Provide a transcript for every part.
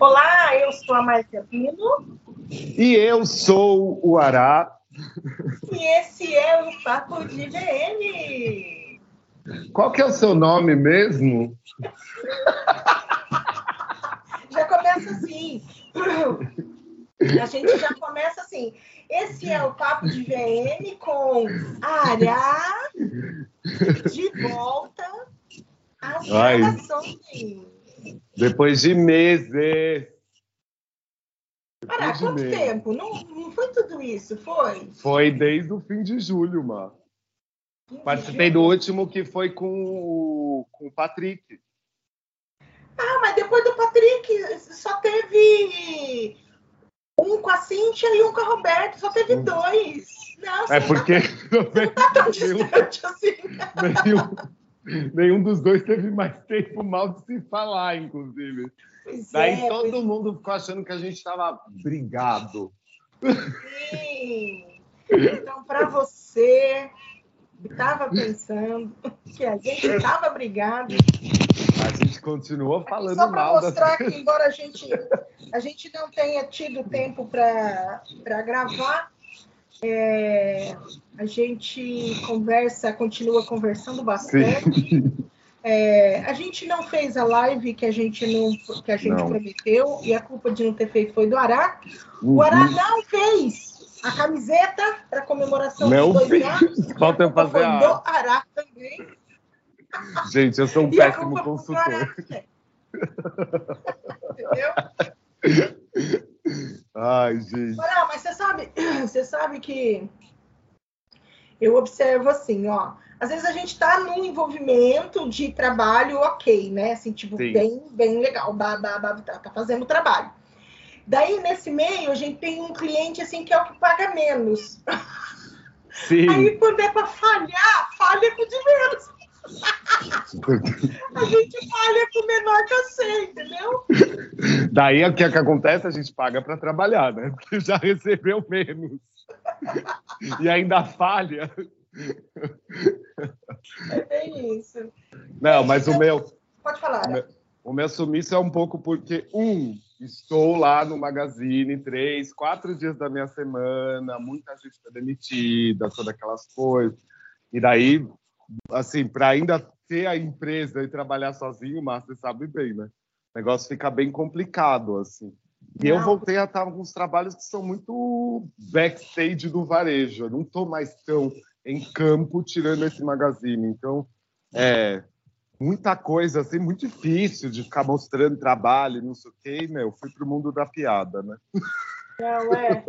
Olá, eu sou a Márcia Pino. E eu sou o Ará. E esse é o Papo de VM. Qual que é o seu nome mesmo? Já começa assim. A gente já começa assim. Esse é o Papo de VM com Ará de volta às gravações. Depois de meses. De quanto meses. tempo? Não, não foi tudo isso, foi? Foi desde o fim de julho, Má. Participei do último que foi com o, com o Patrick. Ah, mas depois do Patrick só teve um com a Cíntia e um com a Roberta, só teve Hum. dois. Não, É você porque não tá tão distante assim. nenhum, nenhum dos dois teve mais tempo mal de se falar, inclusive. Pois Daí é, todo mundo ficou achando que a gente estava brigado. sim. Então, para você estava pensando que a gente estava brigado, A gente continuou falando só para mal das mostrar que, embora a gente, a gente não tenha tido tempo para gravar, é, a gente conversa, continua conversando bastante. É, a gente não fez a live que a gente não que a gente Não. prometeu e a culpa de não ter feito foi do Ará. O Ará Uhum. não fez a camiseta para comemoração Não dos dois anos. Falta fazer foi a- do Ará também. Gente, eu sou um E péssimo consultor. Ará também. Entendeu? Ai, gente. Ará, mas você sabe, você sabe que eu observo assim, ó. Às vezes a gente está num envolvimento de trabalho ok, né? Assim, tipo, Sim. bem, bem legal, ba, ba, ba, tá, tá fazendo trabalho. Daí, nesse meio, a gente tem um cliente assim que é o que paga menos. Sim. Aí, quando é para falhar, falha com de menos. A gente falha com o menor que eu sei, entendeu? Daí o que, é que acontece? A gente paga para trabalhar, né? Porque já recebeu menos. E ainda falha. É bem isso. Não, mas o meu, Pode falar. o meu sumiço é um pouco porque, um, estou lá no Magazine três, quatro dias da minha semana, muita gente está demitida, todas aquelas coisas. E daí, assim, para ainda ter a empresa e trabalhar sozinho, mas você sabe bem, né? O negócio fica bem complicado, assim. E eu voltei a estar com alguns trabalhos que são muito backstage do varejo. Eu não estou mais tão em campo tirando esse magazine. Então, é muita coisa, assim, muito difícil de ficar mostrando trabalho, não sei o quê. E, meu, fui pro mundo da piada, né? Não, é.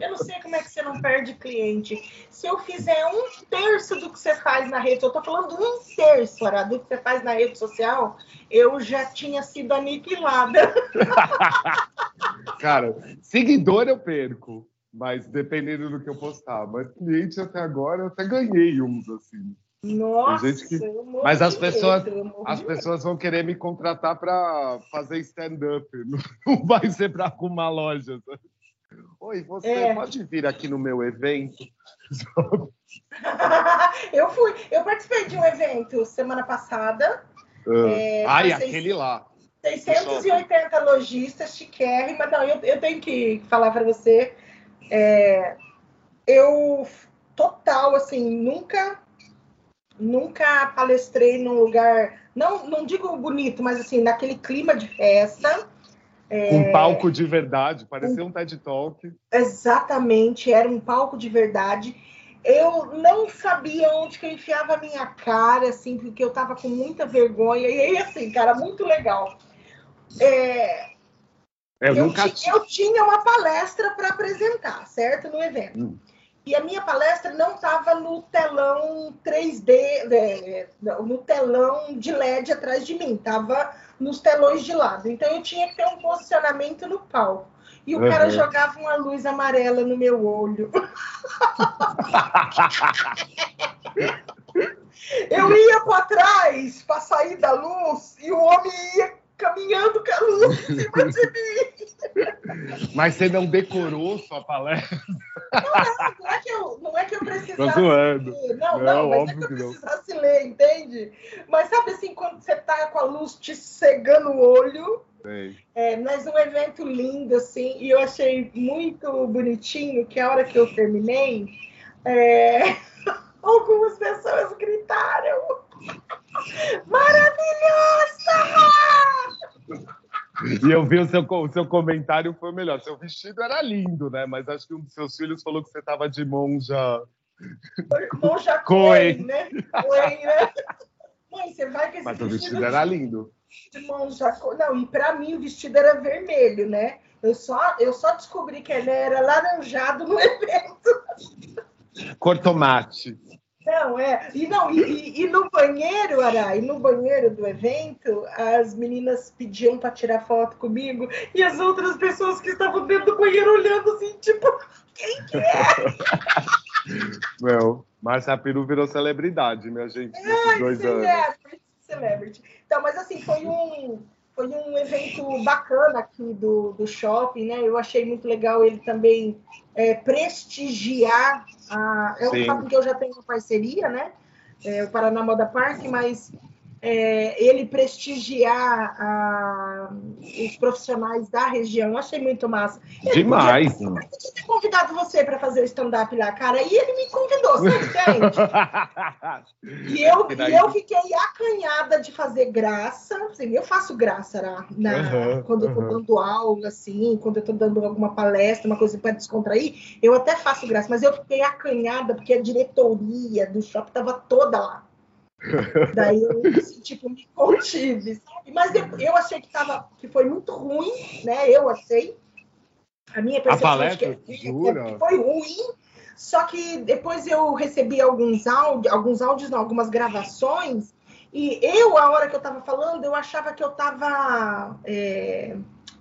Eu não sei como é que você não perde cliente. Se eu fizer um terço do que você faz na rede, eu tô falando um terço, Ara, do que você faz na rede social, eu já tinha sido aniquilada. Cara, seguidor eu perco, mas dependendo do que eu postar. Mas cliente até agora eu até ganhei uns, assim. Nossa, que- Mas as pessoas- medo, As pessoas vão querer me contratar para fazer stand-up. Não vai ser para arrumar loja. Oi, você É. pode vir aqui no meu evento? eu fui, eu participei de um evento semana passada. É, Ai, aquele lá. 680 lojistas, chiquérrima. Não, eu, eu tenho que falar para você. é, eu, total, assim, nunca nunca palestrei num lugar, não, não digo bonito, mas assim, naquele clima de festa. É. Com palco de verdade, parecia um TED Talk. Exatamente, era um palco de verdade. Eu não sabia onde que eu enfiava a minha cara, assim, porque eu tava com muita vergonha. E aí, assim, cara, muito legal. É, Eu, eu, nunca eu tinha uma palestra para apresentar, certo? No evento. Hum. E a minha palestra não estava no telão 3D, é, no telão de LED atrás de mim, estava nos telões de lado. Então eu tinha que ter um posicionamento no palco. E o cara Uhum. jogava uma luz amarela no meu olho. Eu ia para trás para sair da luz e o homem ia caminhando com a luz em cima de mim. Mas você não decorou sua palestra? Não é que eu, não é que eu precisasse ler. Não, Não, não, mas é óbvio que eu que não. precisasse ler, entende? Mas sabe assim, quando você tá com a luz te cegando o olho, É, mas um evento lindo, assim, e eu achei muito bonitinho que a hora que eu terminei, é, algumas pessoas gritaram Maravilhosa! E eu vi o seu, o seu comentário foi melhor. Seu vestido era lindo, né? Mas acho que um dos seus filhos falou que você estava de monja. Monja Coen, né? Coen, né? Mãe, você vai com esse Mas o vestido era lindo. De monja Coen. Não, e para mim o vestido era vermelho, né? Eu só, eu só descobri que ele era laranjado no evento. Cor tomate. Não, é. E, não, e, e, no banheiro, Ara, e no banheiro do evento, as meninas pediam para tirar foto comigo e as outras pessoas que estavam dentro do banheiro olhando assim, tipo, quem que é? Meu, Márcia Peru virou celebridade, minha gente, nesses dois celebrity, anos. Celebrity. Então, mas assim, foi um, foi um evento bacana aqui do, do shopping, né? Eu achei muito legal ele também é, prestigiar a. É um fato que eu já tenho parceria, né? É, o Paraná Moda Park, mas é, ele prestigiar a, os profissionais da região. Achei muito massa. Ele Demais. Podia, eu ter convidado você para fazer o stand-up lá, cara, e ele me convidou, você entende? e, eu, e, eu fiquei acanhada de fazer graça. Assim, eu faço graça na, na uhum, quando eu estou uhum. dando aula, assim, quando eu estou dando alguma palestra, uma coisa para descontrair, eu até faço graça, mas eu fiquei acanhada porque a diretoria do shopping estava toda lá. Daí eu, tipo, me contive, sabe? Mas eu, eu achei que, tava, que foi muito ruim, né? Eu achei. A minha percepção a palestra, que, que, que foi ruim. Só que depois eu recebi alguns áudios, alguns áudios, não, algumas gravações, e eu, a hora que eu estava falando, eu achava que eu estava. É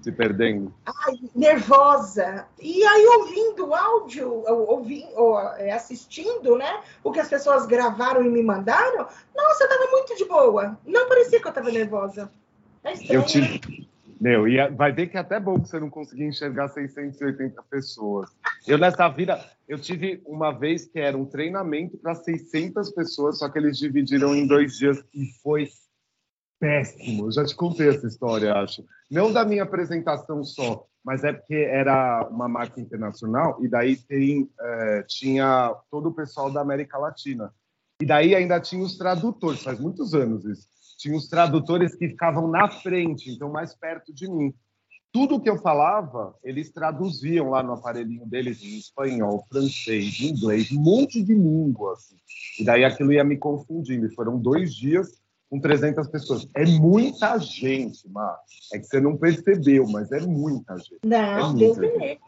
se perdendo? Ai, nervosa. E aí, ouvindo o áudio, ouvindo, é, assistindo, né? O que as pessoas gravaram e me mandaram, nossa, eu tava muito de boa. Não parecia que eu tava nervosa. É estranho, eu tive... Né? Meu, e vai ver que é até bom que você não conseguia enxergar 680 pessoas. Eu, nessa vida, eu tive uma vez que era um treinamento para 600 pessoas, só que eles dividiram em dois dias e foi péssimo. Eu já te contei essa história, acho. Não da minha apresentação só, mas é porque era uma marca internacional e daí tem, é, tinha todo o pessoal da América Latina. E daí ainda tinha os tradutores, faz muitos anos isso. Tinha os tradutores que ficavam na frente, então mais perto de mim. Tudo que eu falava, eles traduziam lá no aparelhinho deles em espanhol, francês, inglês, um monte de línguas. Assim. E daí aquilo ia me confundindo. E foram dois dias com 300 pessoas. É muita gente, Mar. É que você não percebeu, mas é muita gente. Não, é Deus me.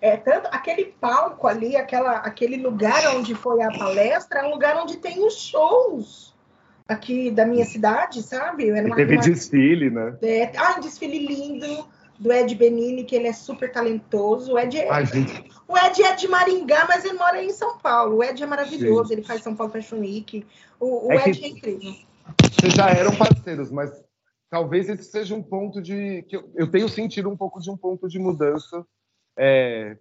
É tanto aquele palco ali, aquela, aquele lugar onde foi a palestra, é um lugar onde tem os shows aqui da minha cidade, sabe? Era teve uma... desfile, né? É, ah, um desfile lindo do Ed Benini, que ele é super talentoso. O Ed é, Ai, o Ed é de Maringá, mas ele mora em São Paulo. O Ed é maravilhoso, Sim. ele faz São Paulo Fashion Week. O, o é Ed que... é incrível vocês já eram parceiros, mas talvez esse seja um ponto de que eu, eu tenho sentido um pouco de um ponto de mudança é,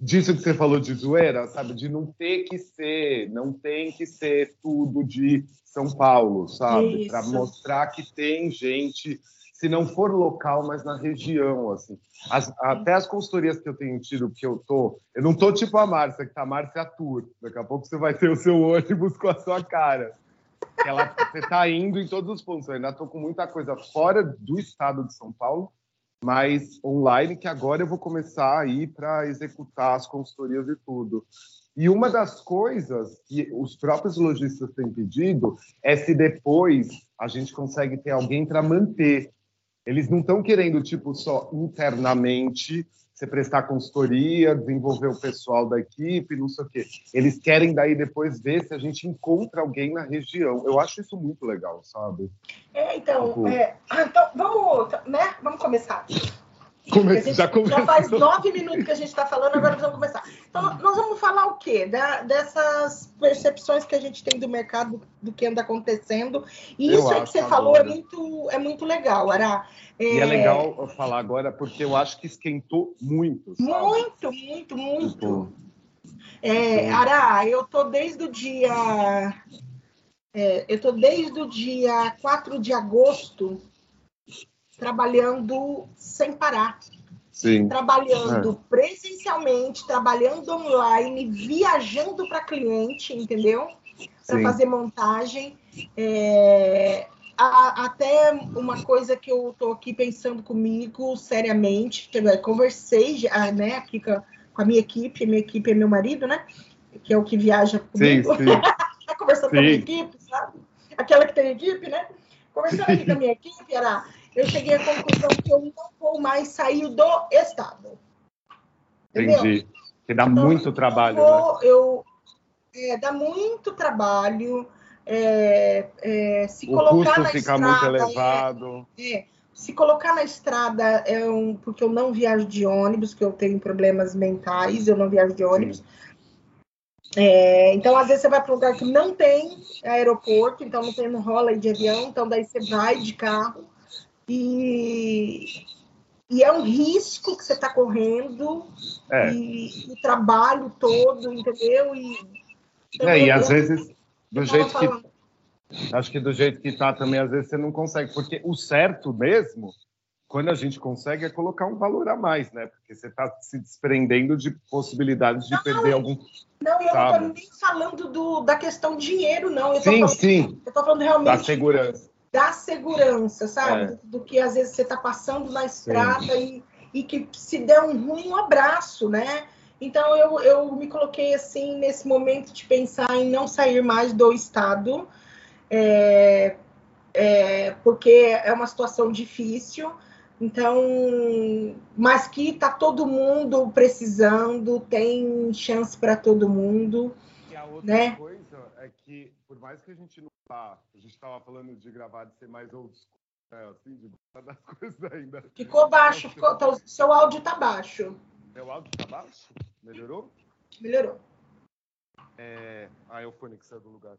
disso que você falou de zoeira, sabe, de não ter que ser, não tem que ser tudo de São Paulo, sabe, para mostrar que tem gente, se não for local, mas na região, assim. As, até as consultorias que eu tenho tido, que eu tô, eu não tô tipo a Márcia, que tá a Márcia Tour. Daqui a pouco você vai ter o seu ônibus com a sua cara ela, você está indo em todos os pontos. Eu ainda estou com muita coisa fora do estado de São Paulo, mas online, que agora eu vou começar a ir para executar as consultorias e tudo. E uma das coisas que os próprios lojistas têm pedido é se depois a gente consegue ter alguém para manter. Eles não estão querendo, tipo, só internamente você prestar consultoria, desenvolver o pessoal da equipe, não sei o quê. Eles querem daí depois ver se a gente encontra alguém na região. Eu acho isso muito legal, sabe? É, então, tipo... é, então vamos, né? Vamos começar. Come... já, já, faz nove minutos que a gente está falando, agora vamos começar. Então, nós vamos falar o quê? Da, dessas percepções que a gente tem do mercado, do que anda acontecendo. E eu isso aí que você falou é muito, é muito legal, Ara. É... E é legal falar agora, porque eu acho que esquentou muito. Sabe? Muito, muito, muito. Tipo... É, Ara, eu tô desde o dia. É, eu tô desde o dia 4 de agosto trabalhando sem parar. Sim. Trabalhando é. presencialmente, trabalhando online, viajando para cliente, entendeu? Para fazer montagem. É, a, até uma coisa que eu estou aqui pensando comigo seriamente, conversei já, né, aqui com a, com a, minha equipe, minha equipe é meu marido, né? Que é o que viaja comigo. Sim, sim. Tá conversando sim. com a minha equipe, sabe? Aquela que tem equipe, né? Conversando aqui com a minha equipe, era, eu cheguei à conclusão que eu não vou mais sair do estado. Entendeu? Entendi. Que dá então, muito trabalho. Eu, vou, né? eu é, dá muito trabalho é, é, se o colocar custo na fica estrada, muito elevado. É, é, se colocar na estrada é um, porque eu não viajo de ônibus, que eu tenho problemas mentais, eu não viajo de ônibus. É, então, às vezes, você vai para um lugar que não tem aeroporto, então não, tem, não rola de avião, então daí você vai de carro. E, e é um risco que você está correndo, é. e o trabalho todo, entendeu? E, então, é, e às vezes do jeito que acho que do jeito que tá também às vezes você não consegue, porque o certo mesmo, quando a gente consegue é colocar um valor a mais, né? Porque você está se desprendendo de possibilidades de não, perder algum Não, eu sabe? não tô nem falando do, da questão dinheiro, não. Eu sim, falando, sim. Eu tô falando realmente da segurança. Da segurança, sabe? É. Do, que às vezes você está passando na estrada e, e que se der um ruim, um abraço, né? Então, eu, eu me coloquei assim nesse momento de pensar em não sair mais do Estado, é, é, porque é uma situação difícil. Então, mas que está todo mundo precisando, tem chance para todo mundo. E a outra né? coisa é que, mais que a gente não tá, a gente estava falando de gravar, de ser mais old school, né, assim, de das coisas ainda. Ficou baixo, ficou, tá, seu áudio está baixo. Meu áudio tá baixo? Melhorou? Melhorou. É... Ah, é o fone que saiu do lugar.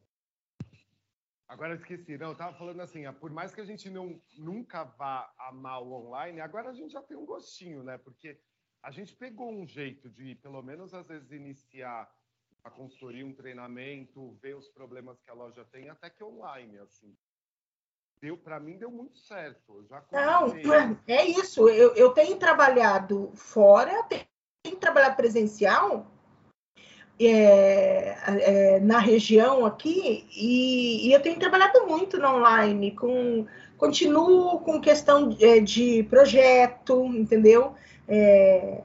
Agora eu esqueci, não, eu tava falando assim, por mais que a gente não, nunca vá amar o online, agora a gente já tem um gostinho, né? Porque a gente pegou um jeito de, pelo menos às vezes, iniciar a consultoria, um treinamento, ver os problemas que a loja tem, até que online, assim. Deu, para mim deu muito certo. Eu já Não, é isso. Eu, eu tenho trabalhado fora, tenho trabalhado presencial é, é, na região aqui e, e, eu tenho trabalhado muito no online, com, continuo com questão de, é, de projeto, entendeu? É,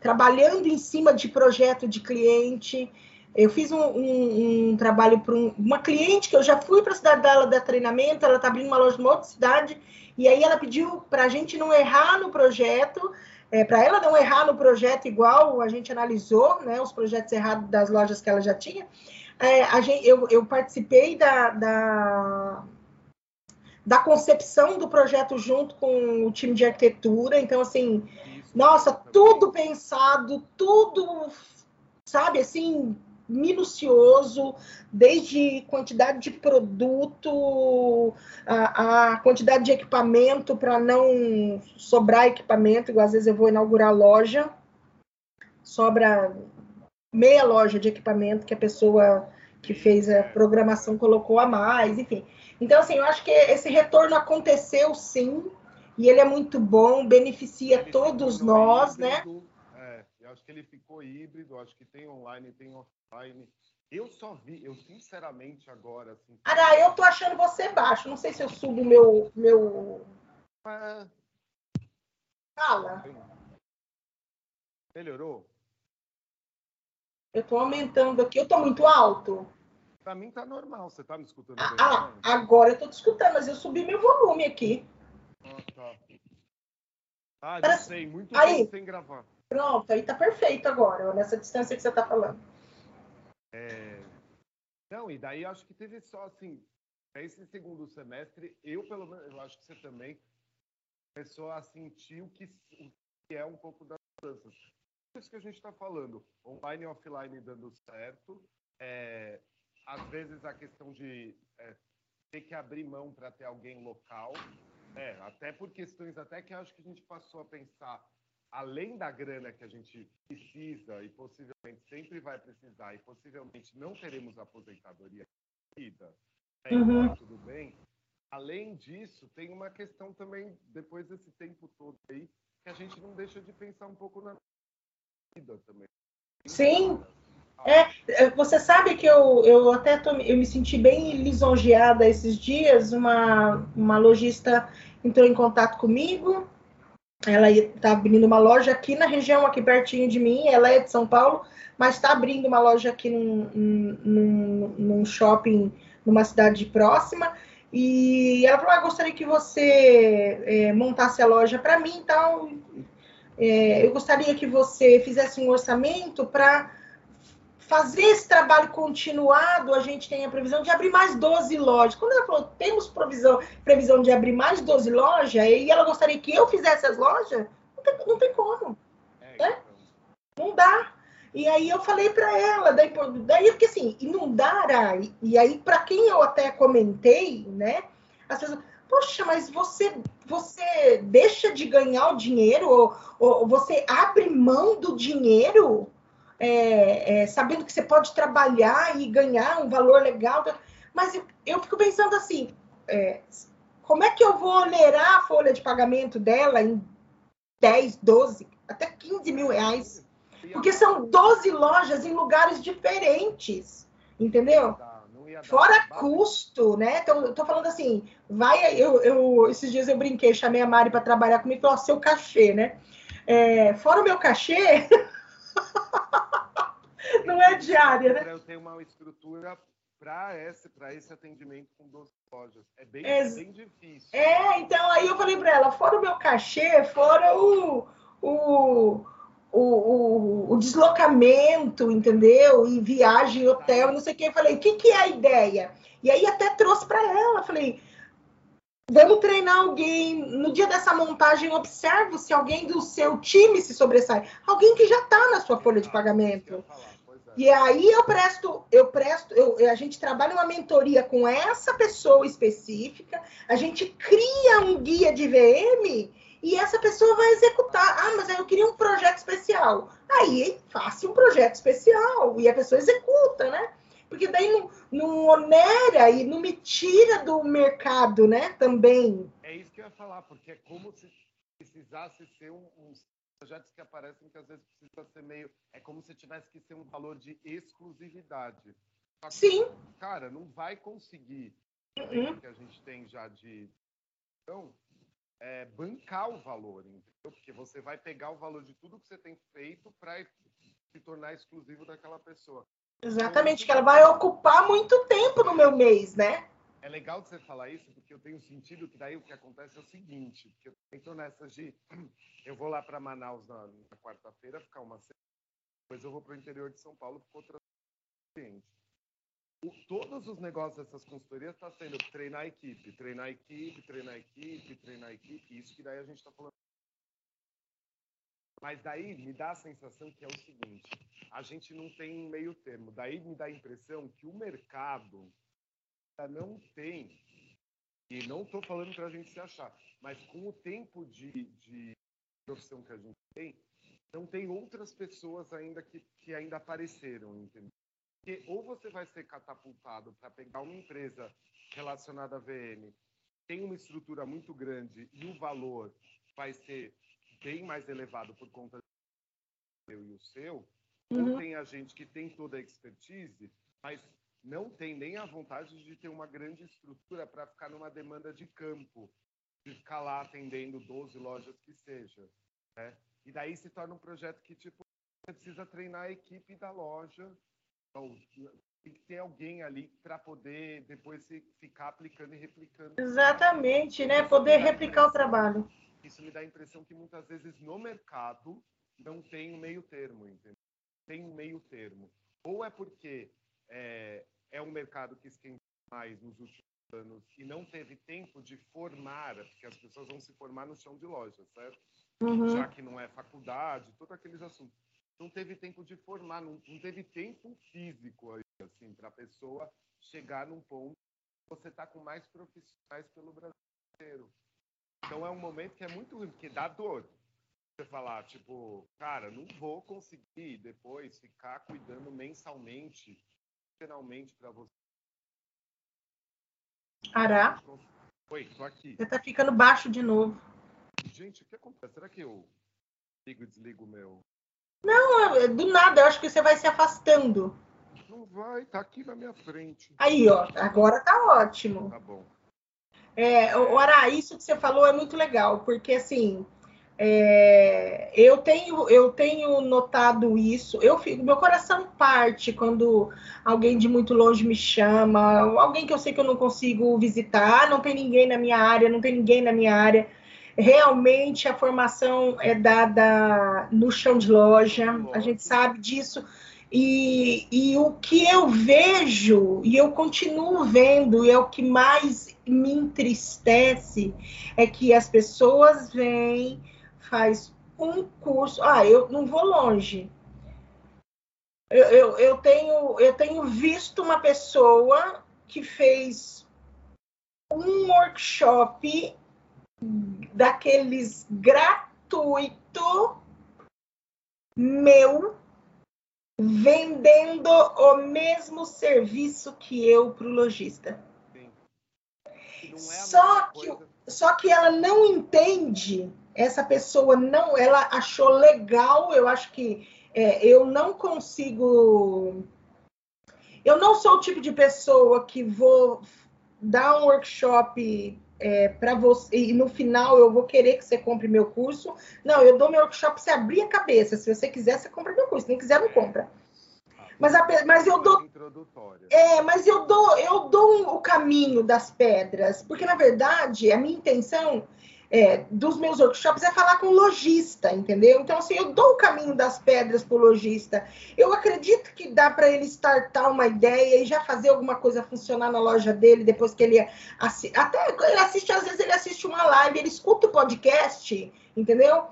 trabalhando em cima de projeto de cliente. Eu fiz um, um, um trabalho para um, uma cliente que eu já fui para a cidade dela dar treinamento, ela está abrindo uma loja numa outra cidade, e aí ela pediu para a gente não errar no projeto, é, para ela não errar no projeto igual a gente analisou, né, os projetos errados das lojas que ela já tinha. É, gente, eu, eu, participei da, da, da, concepção do projeto junto com o time de arquitetura, então assim, nossa, tudo pensado, tudo, sabe, assim, minucioso, desde quantidade de produto, a, a quantidade de equipamento para não sobrar equipamento, igual às vezes eu vou inaugurar loja, sobra meia loja de equipamento que a pessoa que fez a programação colocou a mais, enfim. Então, assim, eu acho que esse retorno aconteceu sim, e ele é muito bom, beneficia todos nós, né? Eu acho que ele ficou híbrido, acho que tem online, tem offline. Eu só vi, eu sinceramente agora. Assim, Ara, eu tô achando você baixo. Não sei se eu subo meu. meu... É... Fala. Melhorou? Eu tô aumentando aqui. Eu tô muito alto? Pra mim tá normal. Você tá me escutando ah, bem? Ah, agora eu tô te escutando, mas eu subi meu volume aqui. Ah, tá. Ah, não sei. Muito Aí. sem gravar. Pronto, aí tá perfeito agora, nessa distância que você tá falando. É... Não, e daí acho que teve só assim, esse segundo semestre, eu pelo menos, eu acho que você também começou a sentir o que, o que é um pouco das mudanças. Isso que a gente está falando, online e offline dando certo, é, às vezes a questão de é, ter que abrir mão para ter alguém local, é, até por questões até que acho que a gente passou a pensar além da grana que a gente precisa e possivelmente sempre vai precisar e possivelmente não teremos aposentadoria vida, né, uhum. tudo bem, além disso, tem uma questão também, depois desse tempo todo aí, que a gente não deixa de pensar um pouco na vida também. Sim. É, é, você sabe que eu, eu até tô, eu me senti bem lisonjeada esses dias. Uma, uma lojista entrou em contato comigo. Ela está abrindo uma loja aqui na região, aqui pertinho de mim. Ela é de São Paulo, mas está abrindo uma loja aqui num, num, num shopping numa cidade próxima. E ela falou: ah, gostaria que você é, montasse a loja para mim, então é, eu gostaria que você fizesse um orçamento para fazer esse trabalho continuado, a gente tem a previsão de abrir mais 12 lojas. Quando ela falou, temos provisão, previsão de abrir mais 12 lojas, e ela gostaria que eu fizesse as lojas, não tem, não tem como. É, né? Não dá. E aí eu falei para ela, daí, daí porque assim, inundar, e, e aí para quem eu até comentei, né, as pessoas, poxa, mas você você deixa de ganhar o dinheiro ou, ou você abre mão do dinheiro é, é, sabendo que você pode trabalhar e ganhar um valor legal. Mas eu, eu fico pensando assim, é, como é que eu vou onerar a folha de pagamento dela em 10, 12, até 15 mil reais? Porque são 12 lojas em lugares diferentes, entendeu? Fora custo, né? Então, eu tô falando assim, vai, eu, eu esses dias eu brinquei, chamei a Mari para trabalhar comigo e falou, seu cachê, né? É, fora o meu cachê, não é diária, né? Eu tenho uma estrutura para esse, esse atendimento com 12 lojas. É bem, é, é bem difícil. É, então aí eu falei para ela, fora o meu cachê, fora o, o, o, o, o deslocamento, entendeu? E viagem, hotel, não sei o que. Eu falei, o que, que é a ideia? E aí até trouxe para ela, falei, Vamos treinar alguém. No dia dessa montagem, observo se alguém do seu time se sobressai. Alguém que já está na sua folha de pagamento. E aí eu presto, eu presto, eu, a gente trabalha uma mentoria com essa pessoa específica, a gente cria um guia de VM e essa pessoa vai executar. Ah, mas eu queria um projeto especial. Aí faça um projeto especial e a pessoa executa, né? Porque daí não, não onera e não me tira do mercado, né? Também. É isso que eu ia falar, porque é como se precisasse ser um, uns projetos que aparecem que às vezes precisa ser meio. É como se tivesse que ser um valor de exclusividade. Que, Sim. Cara, não vai conseguir uhum. que a gente tem já de. Então, é, bancar o valor, entendeu? Porque você vai pegar o valor de tudo que você tem feito para se tornar exclusivo daquela pessoa. Exatamente, que ela vai ocupar muito tempo no meu mês, né? É legal você falar isso, porque eu tenho sentido que daí o que acontece é o seguinte, porque eu estou nessas de... Eu vou lá para Manaus na, na quarta-feira, ficar uma semana, depois eu vou para o interior de São Paulo com outras clientes. todos os negócios dessas consultorias estão tá sendo treinar a equipe, treinar a equipe, treinar a equipe, treinar a equipe, isso que daí a gente está falando mas daí me dá a sensação que é o seguinte: a gente não tem um meio termo. Daí me dá a impressão que o mercado não tem, e não estou falando para a gente se achar, mas com o tempo de, de profissão que a gente tem, não tem outras pessoas ainda que, que ainda apareceram, entendeu? Porque ou você vai ser catapultado para pegar uma empresa relacionada a VM, tem uma estrutura muito grande e o valor vai ser bem mais elevado por conta do eu e o seu, uhum. ou tem a gente que tem toda a expertise, mas não tem nem a vontade de ter uma grande estrutura para ficar numa demanda de campo, de ficar lá atendendo 12 lojas que seja. Né? E daí se torna um projeto que, tipo, você precisa treinar a equipe da loja, então, tem que ter alguém ali para poder depois ficar aplicando e replicando. Exatamente, né? Poder replicar o trabalho isso me dá a impressão que muitas vezes no mercado não tem um meio termo, entendeu? Tem um meio termo. Ou é porque é, é um mercado que esquentou mais nos últimos anos e não teve tempo de formar, porque as pessoas vão se formar no chão de loja, certo? Uhum. Já que não é faculdade, todos aqueles assuntos. Não teve tempo de formar, não, não teve tempo físico assim, para a pessoa chegar num ponto você está com mais profissionais pelo Brasil inteiro. Então é um momento que é muito ruim, porque dá dor. Você falar, tipo, cara, não vou conseguir depois ficar cuidando mensalmente, finalmente para você. Ará. Oi, tô aqui. Você tá ficando baixo de novo. Gente, o que acontece? Será que eu ligo e desligo o meu? Não, do nada, eu acho que você vai se afastando. Não vai, tá aqui na minha frente. Aí, ó, agora tá ótimo. Tá bom. É, Ora, isso que você falou é muito legal, porque assim, é, eu tenho eu tenho notado isso. Eu fico, meu coração parte quando alguém de muito longe me chama, alguém que eu sei que eu não consigo visitar, não tem ninguém na minha área, não tem ninguém na minha área. Realmente a formação é dada no chão de loja, a gente sabe disso. E, e o que eu vejo, e eu continuo vendo, e é o que mais me entristece, é que as pessoas vêm faz um curso. Ah, eu não vou longe. Eu, eu, eu, tenho, eu tenho visto uma pessoa que fez um workshop daqueles gratuito meu vendendo o mesmo serviço que eu para o lojista. É só, que, só que ela não entende essa pessoa não, ela achou legal, eu acho que é, eu não consigo. Eu não sou o tipo de pessoa que vou dar um workshop é, para você e no final eu vou querer que você compre meu curso. Não, eu dou meu workshop para você abrir a cabeça. Se você quiser, você compra meu curso. Se nem quiser, não compra. Mas, a, mas eu dou. É, mas eu dou, eu dou o caminho das pedras, porque na verdade a minha intenção é, dos meus workshops é falar com o lojista, entendeu? Então, assim, eu dou o caminho das pedras para o lojista. Eu acredito que dá para ele startar uma ideia e já fazer alguma coisa funcionar na loja dele depois que ele assiste. Até ele assiste, às vezes ele assiste uma live, ele escuta o podcast, entendeu?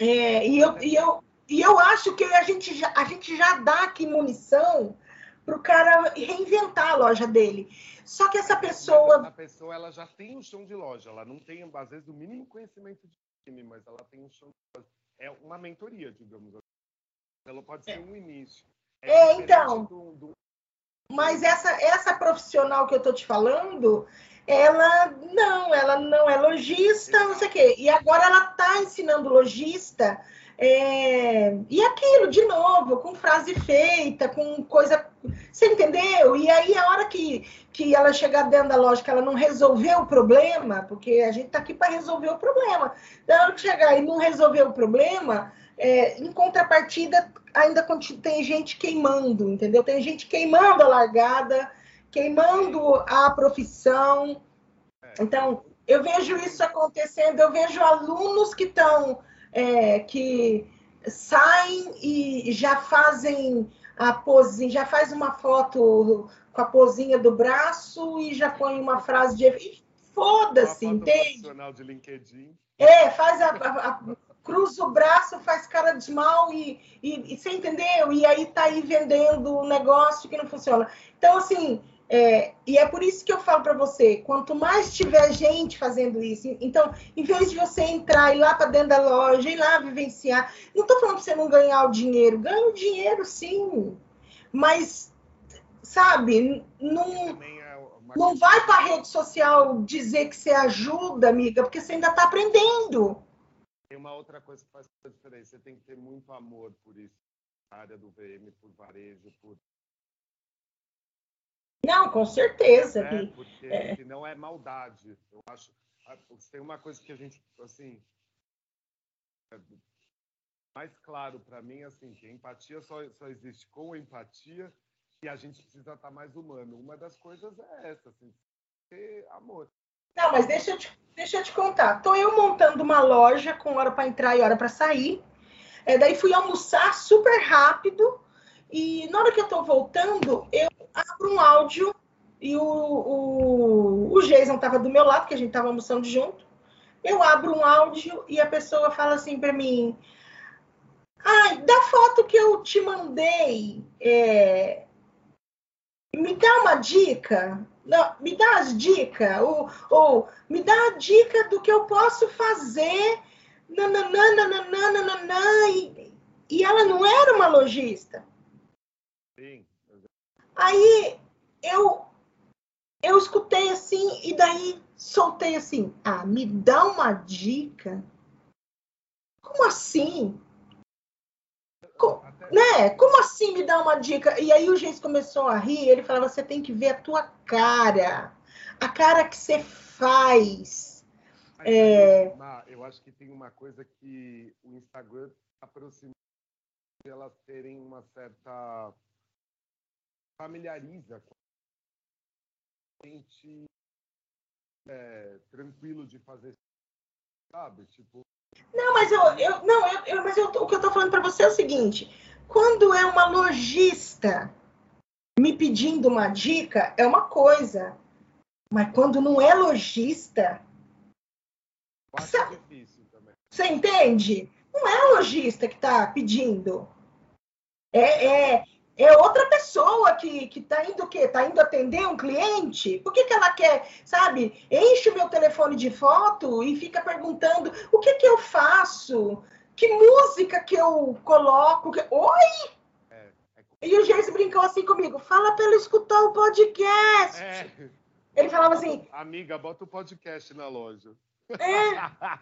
É, e, eu, e, eu, e eu acho que a gente já, a gente já dá aqui munição para o cara reinventar a loja dele. Só que essa pessoa. A pessoa ela já tem um chão de loja, ela não tem, às vezes, o mínimo conhecimento de time, mas ela tem um chão de loja. É uma mentoria, digamos assim. Ela pode ser é. um início. É, é então. Do, do... Mas essa, essa profissional que eu tô te falando, ela não, ela não é lojista, não sei o quê. E agora ela tá ensinando lojista é, e aquilo, de novo, com frase feita, com coisa. Você entendeu? E aí, a hora que, que ela chegar dentro da loja, que ela não resolveu o problema, porque a gente está aqui para resolver o problema. Na hora que chegar e não resolver o problema, é, em contrapartida, ainda tem gente queimando, entendeu? Tem gente queimando a largada, queimando a profissão. É. Então, eu vejo isso acontecendo, eu vejo alunos que estão é, que saem e já fazem a posinha, já faz uma foto com a posinha do braço e já põe uma frase de foda-se, entende? De LinkedIn. É, faz a, a, a, cruza o braço, faz cara de mal e, e, e você entendeu? E aí tá aí vendendo um negócio que não funciona. Então, assim, é, e é por isso que eu falo para você, quanto mais tiver gente fazendo isso, então, em vez de você entrar e ir lá para dentro da loja, ir lá vivenciar, não estou falando para você não ganhar o dinheiro, ganha o dinheiro sim, mas, sabe, não, é não vai para a rede social dizer que você ajuda, amiga, porque você ainda está aprendendo. Tem uma outra coisa que faz diferença, você tem que ter muito amor por isso, a área do VM, por varejo, por não, com certeza. É, porque é. senão é maldade. Eu acho. Tem uma coisa que a gente, assim, é mais claro para mim, assim, que a empatia só, só existe com empatia e a gente precisa estar mais humano. Uma das coisas é essa, assim, ter amor. Não, mas deixa eu te, deixa eu te contar. Tô eu montando uma loja com hora para entrar e hora para sair. É, daí fui almoçar super rápido. E na hora que eu tô voltando, eu abro um áudio e o, o, o Jason estava do meu lado, que a gente estava almoçando junto. Eu abro um áudio e a pessoa fala assim para mim: Ai, da foto que eu te mandei, é, me dá uma dica. Não, me dá as dicas, ou, ou me dá a dica do que eu posso fazer. Nananã, nananã, e, e ela não era uma lojista. Sim. Aí eu eu escutei assim e daí soltei assim: ah, me dá uma dica. Como assim? Como, né? Como assim me dá uma dica? E aí o Geis começou a rir, ele falava: você tem que ver a tua cara, a cara que você faz. É... Eu acho que tem uma coisa que o Instagram aproxima elas terem uma certa familiariza com a gente é, tranquilo de fazer, sabe? Tipo. Não, mas eu, eu não, eu, eu mas eu, o que eu tô falando para você é o seguinte: quando é uma lojista me pedindo uma dica, é uma coisa. Mas quando não é lojista. Você, difícil também. Você entende? Não é lojista que está pedindo. É, é, é outra pessoa que, que tá indo o quê? Tá indo atender um cliente? Por que, que ela quer, sabe? Enche o meu telefone de foto e fica perguntando o que que eu faço? Que música que eu coloco? Que... Oi! É, é... E o Jace brincou assim comigo, fala para ele escutar o podcast. É. Ele falava assim... Amiga, bota o podcast na loja. É.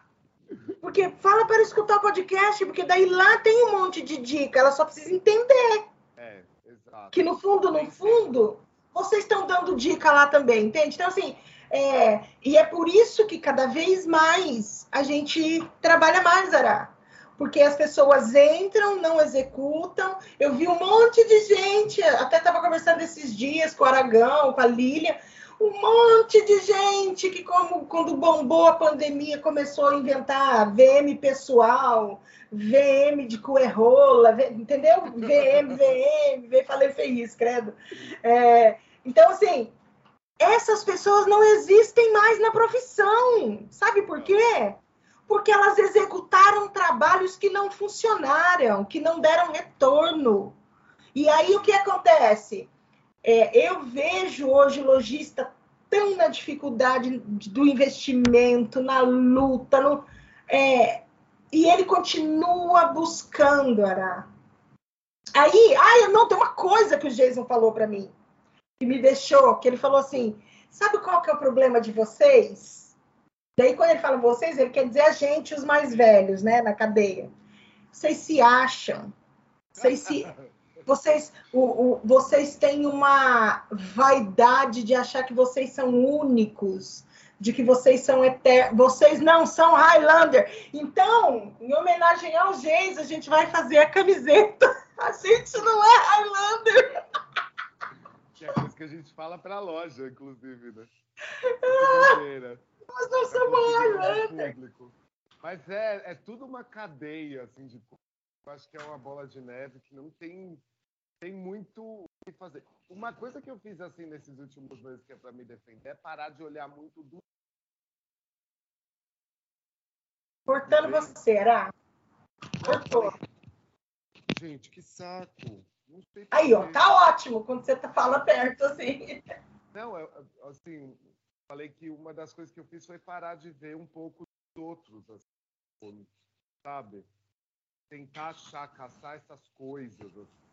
Porque fala para escutar o podcast, porque daí lá tem um monte de dica, ela só precisa entender. É, exato. Que no fundo, no fundo, vocês estão dando dica lá também, entende? Então, assim, é, e é por isso que cada vez mais a gente trabalha mais, Ará. Porque as pessoas entram, não executam. Eu vi um monte de gente, até estava conversando esses dias com o Aragão, com a Lília, um monte de gente que, como quando bombou a pandemia, começou a inventar VM pessoal, VM de cuerrola, entendeu? VM, VM, VM, falei feliz, credo. É, então, assim, essas pessoas não existem mais na profissão. Sabe por quê? Porque elas executaram trabalhos que não funcionaram, que não deram retorno. E aí o que acontece? É, eu vejo hoje lojista tão na dificuldade do investimento, na luta, no, é, e ele continua buscando, Ará. Aí, ai, não, tem uma coisa que o Jason falou para mim, que me deixou, que ele falou assim, sabe qual que é o problema de vocês? Daí, quando ele fala vocês, ele quer dizer a gente, os mais velhos, né, na cadeia. Vocês se acham, vocês se... Vocês, o, o, vocês têm uma vaidade de achar que vocês são únicos, de que vocês são eternos. Vocês não são Highlander. Então, em homenagem aos Geis, a gente vai fazer a camiseta. A gente não é Highlander. Que é coisa que a gente fala para a loja, inclusive, né? Ah, nós não somos Highlander. Mas é, é tudo uma cadeia, assim, de eu acho que é uma bola de neve que não tem tem muito o que fazer. Uma coisa que eu fiz assim nesses últimos meses que é para me defender é parar de olhar muito do. Cortando você, será? Cortou. Gente, que saco. Aí, ó, tá ótimo quando você tá, fala perto assim. Não, eu, assim, falei que uma das coisas que eu fiz foi parar de ver um pouco dos outros, assim, sabe? Tentar achar, caçar essas coisas, assim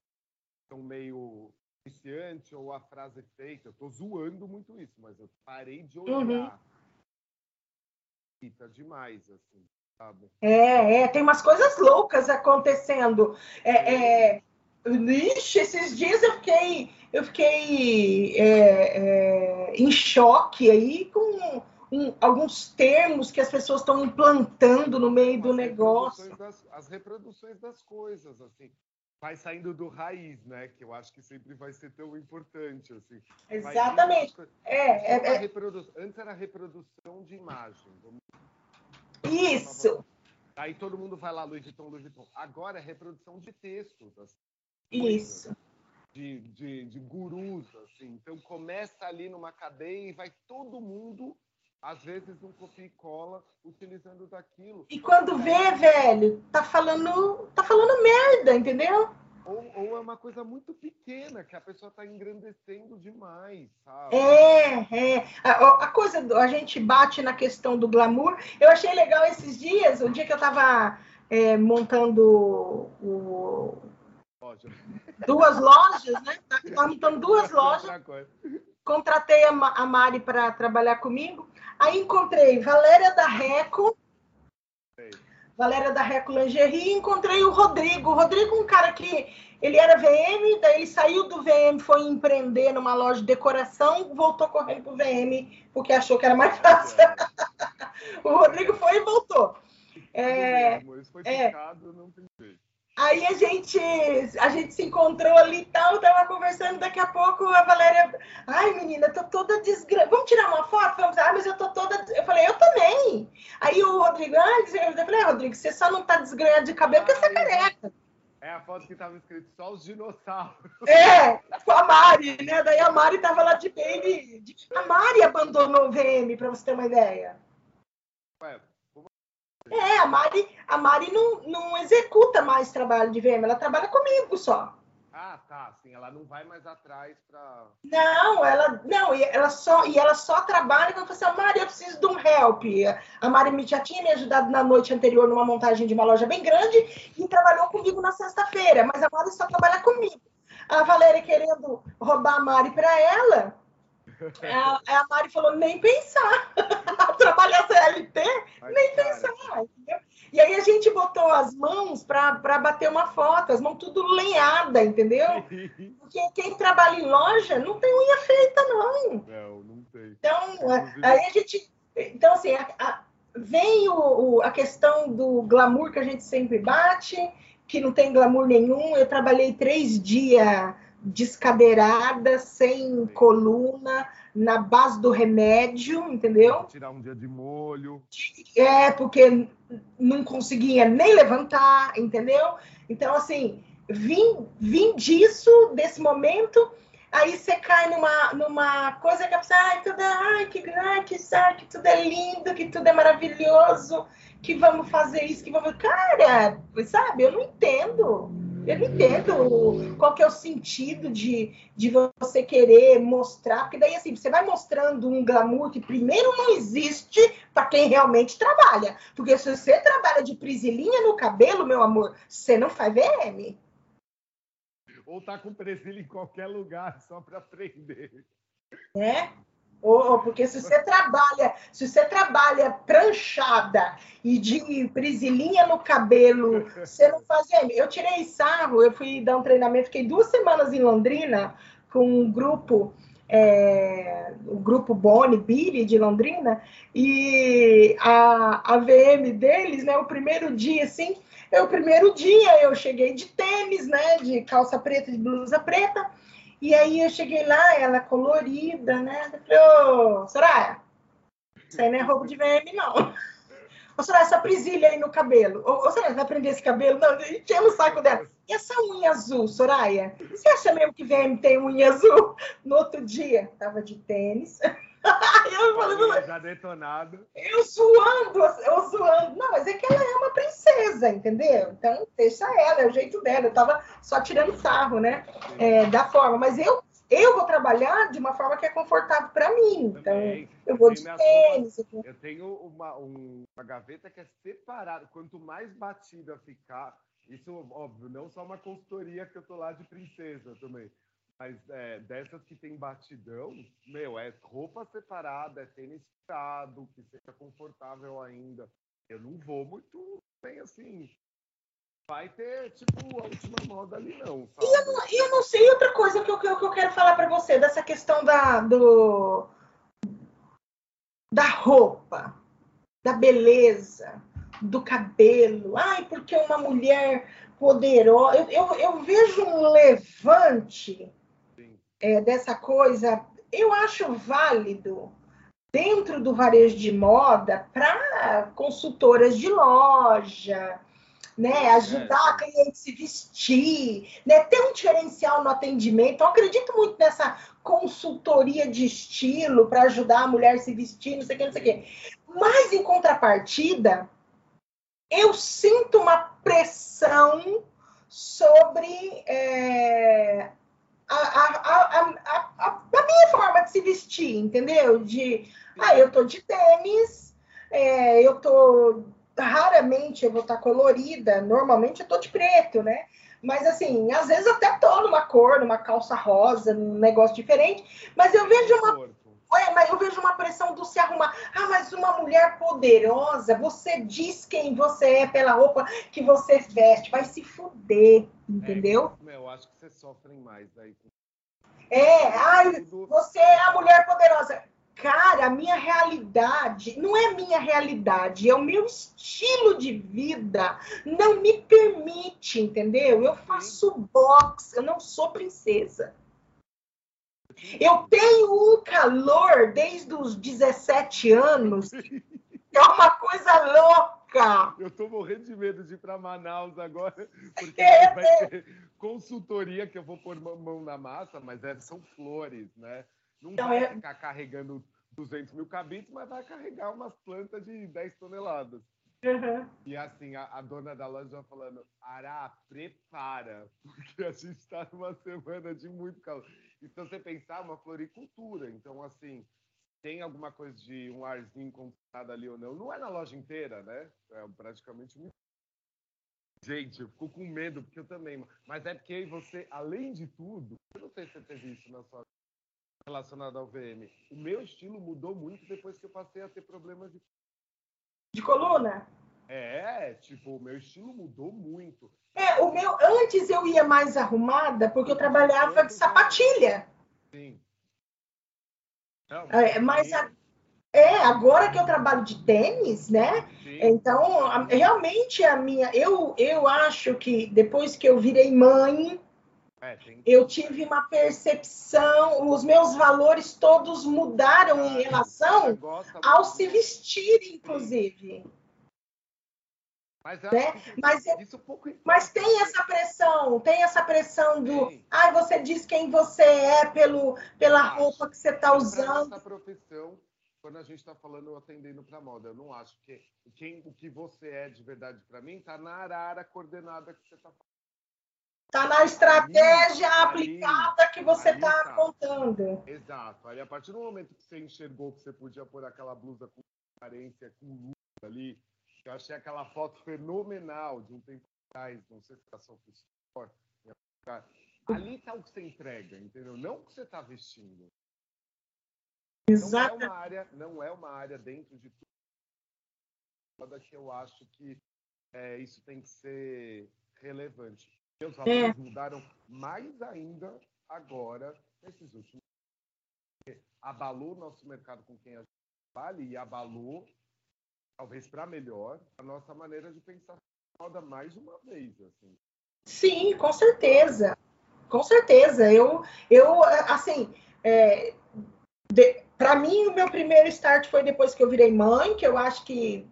são meio viciante ou a frase feita. Eu tô zoando muito isso, mas eu parei de olhar. Uhum. Tá demais, assim, sabe? É, é, tem umas coisas loucas acontecendo. É, é, ixi, esses dias eu fiquei, eu fiquei é, é, em choque aí com um, alguns termos que as pessoas estão implantando no meio as do negócio. Das, as reproduções das coisas, assim vai saindo do raiz, né? Que eu acho que sempre vai ser tão importante, assim. Exatamente. É, é, é... Reprodu... Antes era reprodução de imagem. Isso. Aí todo mundo vai lá, Louis Vuitton, Louis Vuitton. Agora é reprodução de textos. Assim, Isso. De, de, de gurus, assim. Então começa ali numa cadeia e vai todo mundo às vezes um copia e cola utilizando daquilo. E quando vê, velho, tá falando, tá falando merda, entendeu? Ou, ou é uma coisa muito pequena que a pessoa tá engrandecendo demais, sabe? É, é. A, a coisa, do, a gente bate na questão do glamour. Eu achei legal esses dias, o dia que eu tava é, montando o, Loja. duas lojas, né? Tava montando duas lojas. Contratei a, Mari para trabalhar comigo. Aí encontrei Valéria da Reco, Valéria da Reco Lingerie, e encontrei o Rodrigo. O Rodrigo, um cara que ele era VM, daí ele saiu do VM, foi empreender numa loja de decoração, voltou correndo pro VM, porque achou que era mais fácil. o Rodrigo foi e voltou. É, foi é, não tem. Aí a gente, a gente se encontrou ali e tal, tava conversando, daqui a pouco a Valéria, ai menina, tô toda desgra... Vamos tirar uma foto? Vamos, ah, mas eu tô toda. Eu falei, eu também. Aí o Rodrigo, ah, eu falei, ah, Rodrigo, você só não tá desgranhado de cabelo porque você é careca. É a foto que tava escrito só os dinossauros. É, com a Mari, né? Daí a Mari tava lá de bem. A Mari abandonou o VM, para você ter uma ideia. Ué, é, a Mari, a Mari não, não executa mais trabalho de VM, ela trabalha comigo só. Ah, tá. Sim, ela não vai mais atrás para. Não, ela não, e ela só e ela só trabalha quando você assim, Mari, eu preciso de um help. A Mari já tinha me ajudado na noite anterior numa montagem de uma loja bem grande e trabalhou comigo na sexta-feira, mas a Mari só trabalha comigo. A Valéria querendo roubar a Mari para ela, a, a Mari falou, nem pensar. Trabalhar CLT, nem cara. pensar. Entendeu? E aí a gente botou as mãos para bater uma foto, as mãos tudo lenhada, entendeu? Porque quem trabalha em loja não tem unha feita, não. Não, não tem. Então, aí a gente. Então, assim, a, a, vem o, o, a questão do glamour que a gente sempre bate, que não tem glamour nenhum. Eu trabalhei três dias descadeirada, sem coluna, na base do remédio, entendeu? Tirar um dia de molho. É, porque não conseguia nem levantar, entendeu? Então, assim, vim, vim disso, desse momento, aí você cai numa, numa coisa que a pessoa, ai, tudo, é, ai, que, ai, que, ai, que tudo é lindo, que tudo é maravilhoso, que vamos fazer isso, que vamos. Cara, sabe, eu não entendo. Eu não entendo qual que é o sentido de, de você querer mostrar, porque daí assim, você vai mostrando um glamour que primeiro não existe para quem realmente trabalha. Porque se você trabalha de prisilinha no cabelo, meu amor, você não faz VM. Ou tá com presilha em qualquer lugar só para aprender. É? Ou, porque se você trabalha, se você trabalha pranchada e de prisilinha no cabelo, você não faz. Eu tirei sarro, eu fui dar um treinamento, fiquei duas semanas em Londrina com um grupo, é, o grupo Boni, Billy de Londrina, e a, a VM deles, né? O primeiro dia, assim, é o primeiro dia, eu cheguei de tênis, né? De calça preta, de blusa preta. E aí eu cheguei lá, ela colorida, né? Eu falei, ô, Soraya, isso aí não é roubo de VM, não. Ô, Soraya, essa prisilha aí no cabelo. Ô, Soraya, vai prender esse cabelo? Não, tinha no saco dela. E essa unha azul, Soraya? Você acha mesmo que VM tem unha azul? No outro dia, tava de tênis. eu falando, já detonado. Eu zoando, eu zoando. Não, mas é que ela é uma princesa, entendeu? Então, deixa ela, é o jeito dela. Eu tava só tirando sarro, né? É, da forma. Mas eu, eu vou trabalhar de uma forma que é confortável para mim. Então, Também. eu vou de tênis. Eu tenho uma, uma gaveta que é separada. Quanto mais batida ficar, isso, óbvio, não só uma consultoria que eu tô lá de princesa também. Mas é, dessas que tem batidão, meu, é roupa separada, é tênis tirado, que seja confortável ainda. Eu não vou muito bem assim. Vai ter, tipo, a última moda ali, não. Sabe? E eu não, eu não sei outra coisa que eu, que eu, que eu quero falar para você, dessa questão da, do, da roupa, da beleza, do cabelo. Ai, porque uma mulher poderosa. Eu, eu, eu vejo um levante é, dessa coisa, eu acho válido dentro do varejo de moda para consultoras de loja, né, ajudar a cliente a se vestir, né, ter um diferencial no atendimento. Eu acredito muito nessa consultoria de estilo para ajudar a mulher a se vestir, não sei o que, não sei o que. Mas em contrapartida, eu sinto uma pressão sobre é, a, a, a, a, minha forma de se vestir, entendeu? De, ah, eu tô de tênis, é, eu tô raramente eu vou estar colorida, normalmente eu tô de preto, né? Mas assim, às vezes até tô numa cor, numa calça rosa, num negócio diferente, mas eu vejo uma. Ué, mas eu vejo uma pressão do se arrumar. Ah, mas uma mulher poderosa, você diz quem você é pela roupa que você veste. Vai se fuder, entendeu? É, eu acho que vocês sofrem mais aí. É, ai, você é a mulher poderosa. Cara, a minha realidade não é minha realidade, é o meu estilo de vida. Não me permite, entendeu? Eu faço boxe, eu não sou princesa. Eu tenho um calor desde os 17 anos, é uma coisa louca. Eu tô morrendo de medo de ir para Manaus agora, porque é, vai é. ter consultoria que eu vou pôr mão na massa, mas é, são flores, né? Não então, vai é... ficar carregando 200 mil cabides, mas vai carregar umas plantas de 10 toneladas. Uhum. E assim, a, a, dona da loja falando, Ará, prepara, porque a gente está numa semana de muito calor. Então, você pensar uma floricultura. Então, assim, tem alguma coisa de um arzinho comprado ali ou não. Não é na loja inteira, né? É praticamente muito. Gente, eu fico com medo, porque eu também. Mas é porque você, além de tudo, eu não sei se você teve isso na sua relacionada ao VM. O meu estilo mudou muito depois que eu passei a ter problemas de. De coluna? É, tipo, o meu estilo mudou muito. É, o meu. Antes eu ia mais arrumada porque eu trabalhava de sapatilha. Sim. Não, é, mas a, é, agora que eu trabalho de tênis, né? Sim. Então, a, realmente a minha. Eu, eu acho que depois que eu virei mãe, é, eu tive uma percepção, os meus valores todos mudaram ah, em relação ao se vestir, inclusive. Mas, né? mas, é, mas tem essa pressão, tem essa pressão do, ai, ah, você diz quem você é pelo, pela roupa que você está usando. Essa profissão, quando a gente está falando atendendo para moda, eu não acho que quem, o que você é de verdade para mim está na arara coordenada que você está falando. Está na estratégia ali, aplicada ali, que você está tá. contando. Exato. Aí, a partir do momento que você enxergou que você podia pôr aquela blusa com carência, com luz ali, eu achei aquela foto fenomenal de um tempo atrás, não sei se era só Store. Ali está o que você entrega, entendeu? Não o que você está vestindo. Exato. Não é uma área, não é uma área dentro de tudo que eu acho que é, isso tem que ser relevante. Os valores é. mudaram mais ainda agora, nesses últimos anos. Abalou o nosso mercado com quem a gente trabalha e abalou talvez para melhor, a nossa maneira de pensar moda mais uma vez. Assim. Sim, com certeza. Com certeza. Eu, eu assim, é, para mim, o meu primeiro start foi depois que eu virei mãe, que eu acho que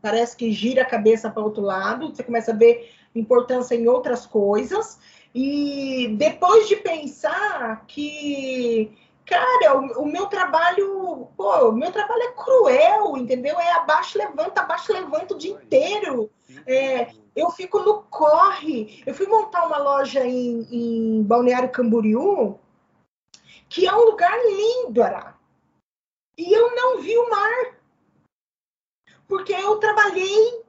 parece que gira a cabeça para outro lado, você começa a ver importância em outras coisas. E depois de pensar que Cara, o, o, meu trabalho, pô, o meu trabalho é cruel, entendeu? É abaixo, levanta, abaixo, levanta o dia inteiro. É, eu fico no corre. Eu fui montar uma loja em, em Balneário Camboriú, que é um lugar lindo, Ará. E eu não vi o mar. Porque eu trabalhei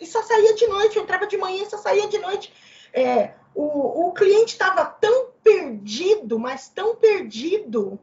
e só saía de noite. Eu entrava de manhã e só saía de noite. É, o, o cliente estava tão perdido, mas tão perdido,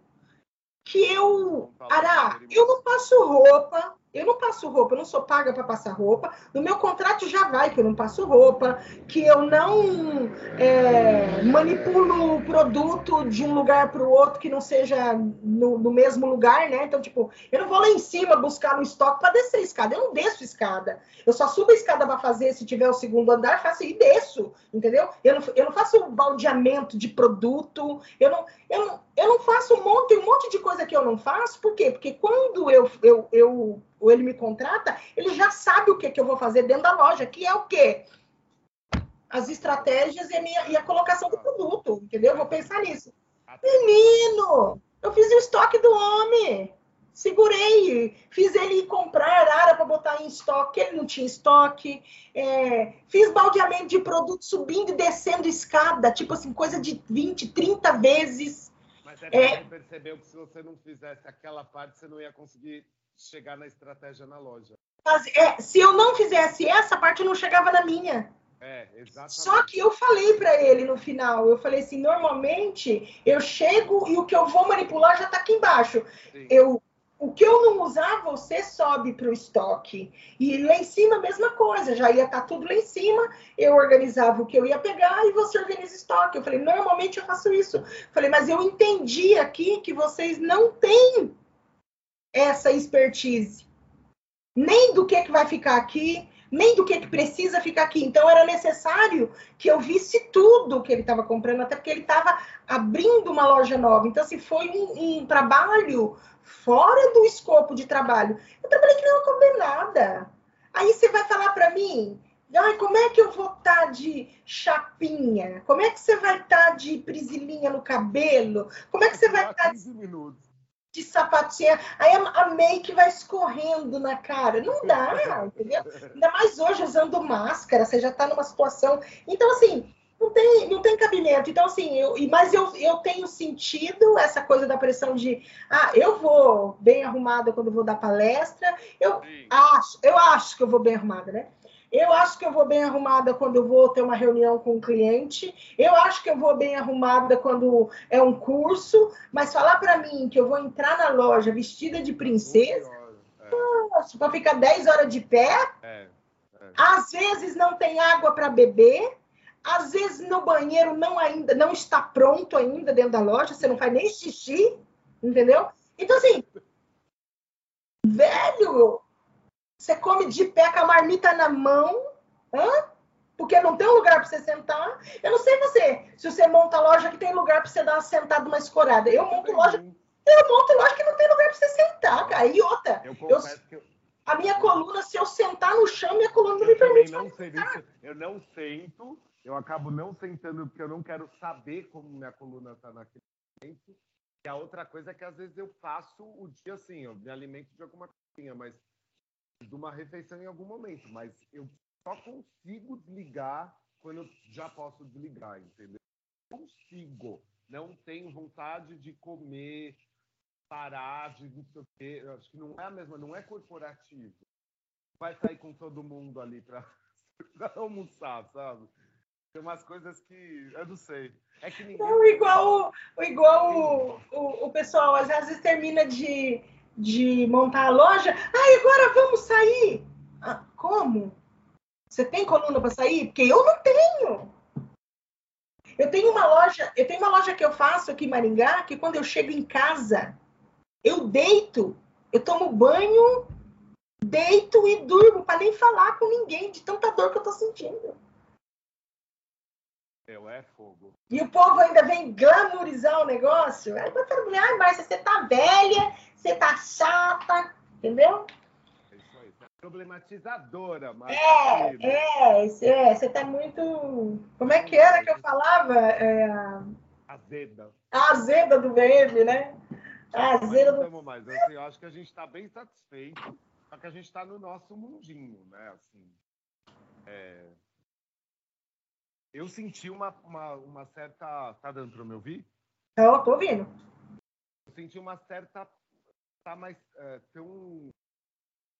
que eu, Ará, eu não passo roupa, eu não passo roupa, eu não sou paga para passar roupa. No meu contrato já vai que eu não passo roupa, que eu não é, manipulo o produto de um lugar para o outro que não seja no, no, mesmo lugar, né? Então, tipo, eu não vou lá em cima buscar no estoque para descer a escada. Eu não desço a escada. Eu só subo a escada para fazer se tiver o segundo andar, faço e desço, entendeu? Eu não, eu não faço baldeamento de produto. Eu não, eu não, eu não faço um monte, um monte de coisa que eu não faço. Por quê? Porque quando eu, eu, eu ele me contrata, ele já sabe o que, que eu vou fazer dentro da loja, que é o quê? As estratégias e a, minha, e a colocação do produto, entendeu? Eu vou pensar nisso. Menino, eu fiz o estoque do homem. Segurei, fiz ele comprar arara para botar em estoque, ele não tinha estoque. É, fiz baldeamento de produto subindo e descendo escada, tipo assim, coisa de 20, 30 vezes. Mas é, é, você percebeu que se você não fizesse aquela parte, você não ia conseguir chegar na estratégia na loja. Mas, é, se eu não fizesse essa parte, eu não chegava na minha. É, exatamente. Só que eu falei para ele no final, eu falei assim, normalmente eu chego e o que eu vou manipular já está aqui embaixo. Sim. Eu o que eu não usar, você sobe para o estoque. E lá em cima, mesma coisa, já ia estar tá tudo lá em cima, eu organizava o que eu ia pegar e você organiza estoque. Eu falei, normalmente eu faço isso. Eu falei, mas eu entendi aqui que vocês não têm essa expertise. Nem do que, que vai ficar aqui, nem do que, que precisa ficar aqui. Então era necessário que eu visse tudo que ele estava comprando, até porque ele estava abrindo uma loja nova. Então, assim, foi um, um trabalho fora do escopo de trabalho. Eu trabalhei que não comer nada. Aí você vai falar para mim, Ai, como é que eu vou estar tá de chapinha? Como é que você vai estar tá de prisilinha no cabelo? Como é que você vai estar tá de sapatinha? Aí a make vai escorrendo na cara. Não dá, entendeu? Ainda mais hoje usando máscara, você já está numa situação. Então, assim, não tem, não tem cabimento. Então, assim, eu, mas eu, eu tenho sentido essa coisa da pressão de ah, eu vou bem arrumada quando vou dar palestra. Eu acho, eu acho que eu vou bem arrumada, né? Eu acho que eu vou bem arrumada quando eu vou ter uma reunião com um cliente. Eu acho que eu vou bem arrumada quando é um curso. Mas falar para mim que eu vou entrar na loja vestida de princesa, é. para ficar 10 horas de pé. É, é. Às vezes não tem água para beber. Às vezes no banheiro não ainda não está pronto ainda dentro da loja, você não faz nem xixi, entendeu? Então assim, velho, você come de pé com a marmita na mão, hã? Porque não tem um lugar para você sentar. Eu não sei você, se você monta loja que tem lugar para você dar uma sentada, uma escorada. Eu monto loja, eu monto loja que não tem lugar para você sentar, cara. E outra, eu, eu, eu a minha coluna, se eu sentar no chão, minha coluna não me permite. Não eu não sento eu acabo não sentando porque eu não quero saber como minha coluna está naquele momento. E a outra coisa é que às vezes eu faço o dia assim, eu me alimento de alguma coisinha, mas de uma refeição em algum momento, mas eu só consigo desligar quando eu já posso desligar, entendeu? Consigo, não tenho vontade de comer, parar de não sei o quê. Eu acho que não é a mesma, não é corporativo. Vai sair com todo mundo ali para almoçar, sabe? Tem umas coisas que eu não sei. É que ninguém. Não, igual, o, igual o, o, o, pessoal às vezes termina de, de montar a loja. Ai, agora vamos sair. Ah, como? Você tem coluna para sair? Porque eu não tenho. Eu tenho uma loja, eu tenho uma loja que eu faço aqui em Maringá, que quando eu chego em casa, eu deito, eu tomo banho, deito e durmo para nem falar com ninguém de tanta dor que eu tô sentindo. Eu é fogo. E o povo ainda vem glamourizar o negócio. Aí Márcia, você tá velha, você tá chata, entendeu? Isso aí, você problematizadora, Márcia. É, é, é, você tá muito. Como é que era que eu falava? É... Azeda. A azeda do VM, né? A azeda do. Não mais. Assim, eu acho que a gente está bem satisfeito, só que a gente está no nosso mundinho, né? Assim, é eu senti uma, uma, uma certa. Tá dando para me ouvir? Eu tô ouvindo. Eu senti uma certa. Tá mais. É, um...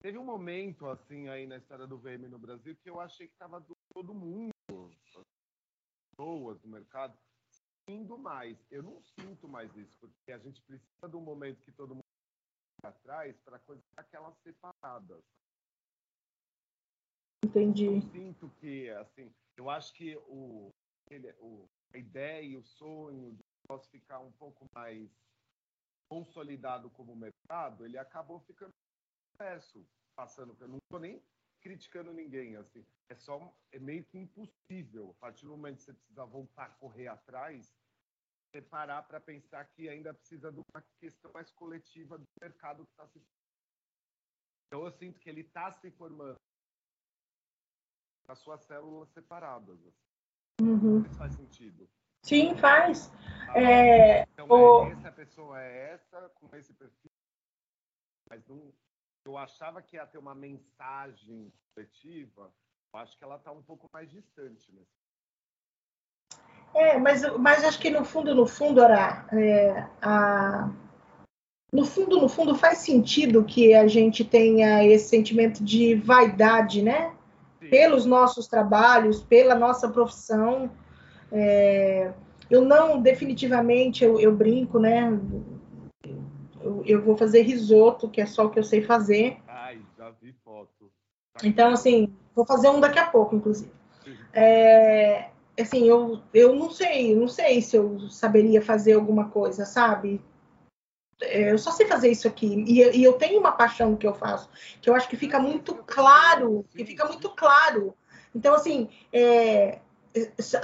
Teve um momento, assim, aí na história do VM no Brasil, que eu achei que tava todo mundo, pessoas do mercado, indo mais. Eu não sinto mais isso, porque a gente precisa de um momento que todo mundo atrás para coisas aquelas separadas. Entendi. Eu sinto que, assim, eu acho que o, ele, o, a ideia e o sonho de posso ficar um pouco mais consolidado como mercado, ele acabou ficando processo, passando. Eu não estou nem criticando ninguém, assim. É só é meio que impossível. A partir do momento que você precisa voltar a correr atrás, você parar para pensar que ainda precisa de uma questão mais coletiva do mercado que está se então eu sinto que ele está se formando as suas células separadas. Assim. Uhum. Isso faz sentido. Sim, faz. Ah, é, então, o... é, essa pessoa é essa, com esse perfil. Mas não, eu achava que ia ter uma mensagem coletiva. Eu acho que ela está um pouco mais distante. Né? É, mas, mas acho que no fundo, no fundo, era é, a... no fundo, no fundo, faz sentido que a gente tenha esse sentimento de vaidade, né? pelos nossos trabalhos, pela nossa profissão. É, eu não, definitivamente, eu, eu brinco, né? Eu, eu, vou fazer risoto, que é só o que eu sei fazer. Ai, já vi foto. Então, assim, vou fazer um daqui a pouco, inclusive. É, assim, eu, eu não sei, não sei se eu saberia fazer alguma coisa, sabe? É, eu só sei fazer isso aqui. E, e, eu tenho uma paixão que eu faço, que eu acho que fica muito claro, que fica muito claro. Então, assim, é,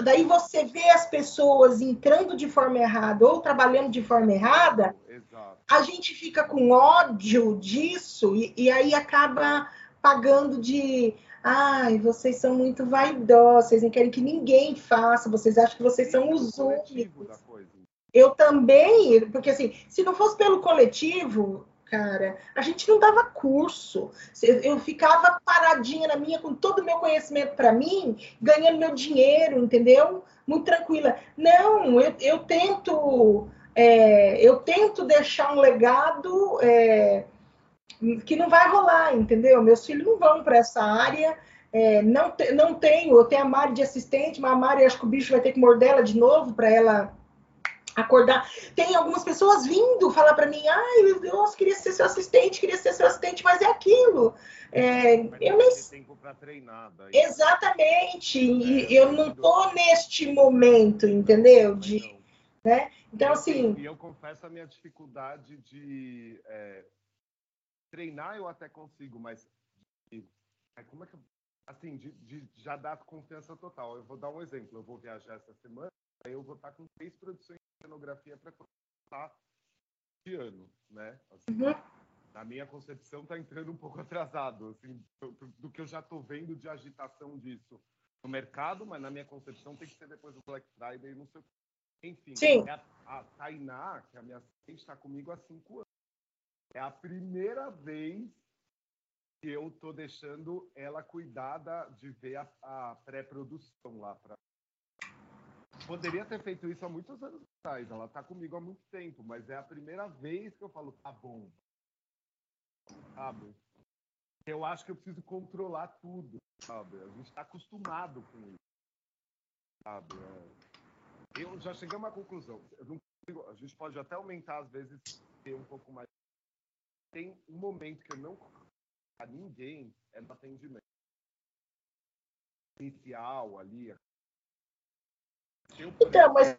daí você vê as pessoas entrando de forma errada ou trabalhando de forma errada, Exato. a gente fica com ódio disso e, e aí acaba pagando de ai, vocês são muito vaidosos, vocês não querem que ninguém faça, vocês acham que vocês são os únicos. Eu também, porque assim, se não fosse pelo coletivo, cara, a gente não dava curso. Eu ficava paradinha na minha, com todo o meu conhecimento para mim, ganhando meu dinheiro, entendeu? Muito tranquila. Não, eu, eu tento. É, eu tento deixar um legado é, que não vai rolar, entendeu? Meus filhos não vão para essa área. É, não, te, não tenho, eu tenho a Mari de assistente, mas a Mari acho que o bicho vai ter que morder ela de novo para ela acordar. Tem algumas pessoas vindo falar para mim, ai, eu queria ser seu assistente, queria ser seu assistente, mas é aquilo. É, eu nem tempo para treinar. Daí. Exatamente. E é, eu não tô neste momento, entendeu? De, né? Então, assim. E eu confesso a minha dificuldade de é, treinar, eu até consigo, mas de, como é que assim, de, de já dar confiança total. Eu vou dar um exemplo. Eu vou viajar essa semana, aí eu vou estar com três produções cenografia para começar de ano, né? Assim, uhum. Na minha concepção está entrando um pouco atrasado, assim, do, do que eu já estou vendo de agitação disso no mercado, mas na minha concepção tem que ser depois do Black Friday, não sei enfim, Sim. É a, a Tainá, que é a minha assistente, está comigo há cinco anos. É a primeira vez que eu estou deixando ela cuidada de ver a, a pré-produção lá para poderia ter feito isso há muitos anos atrás. Ela está comigo há muito tempo, mas é a primeira vez que eu falo, tá bom. Sabe? Eu acho que eu preciso controlar tudo, sabe? A gente está acostumado com isso, sabe? É... Eu já cheguei a uma conclusão. Consigo... a gente pode até aumentar, às vezes, ter um pouco mais. Tem um momento que eu não a ninguém é no atendimento inicial ali, então, mas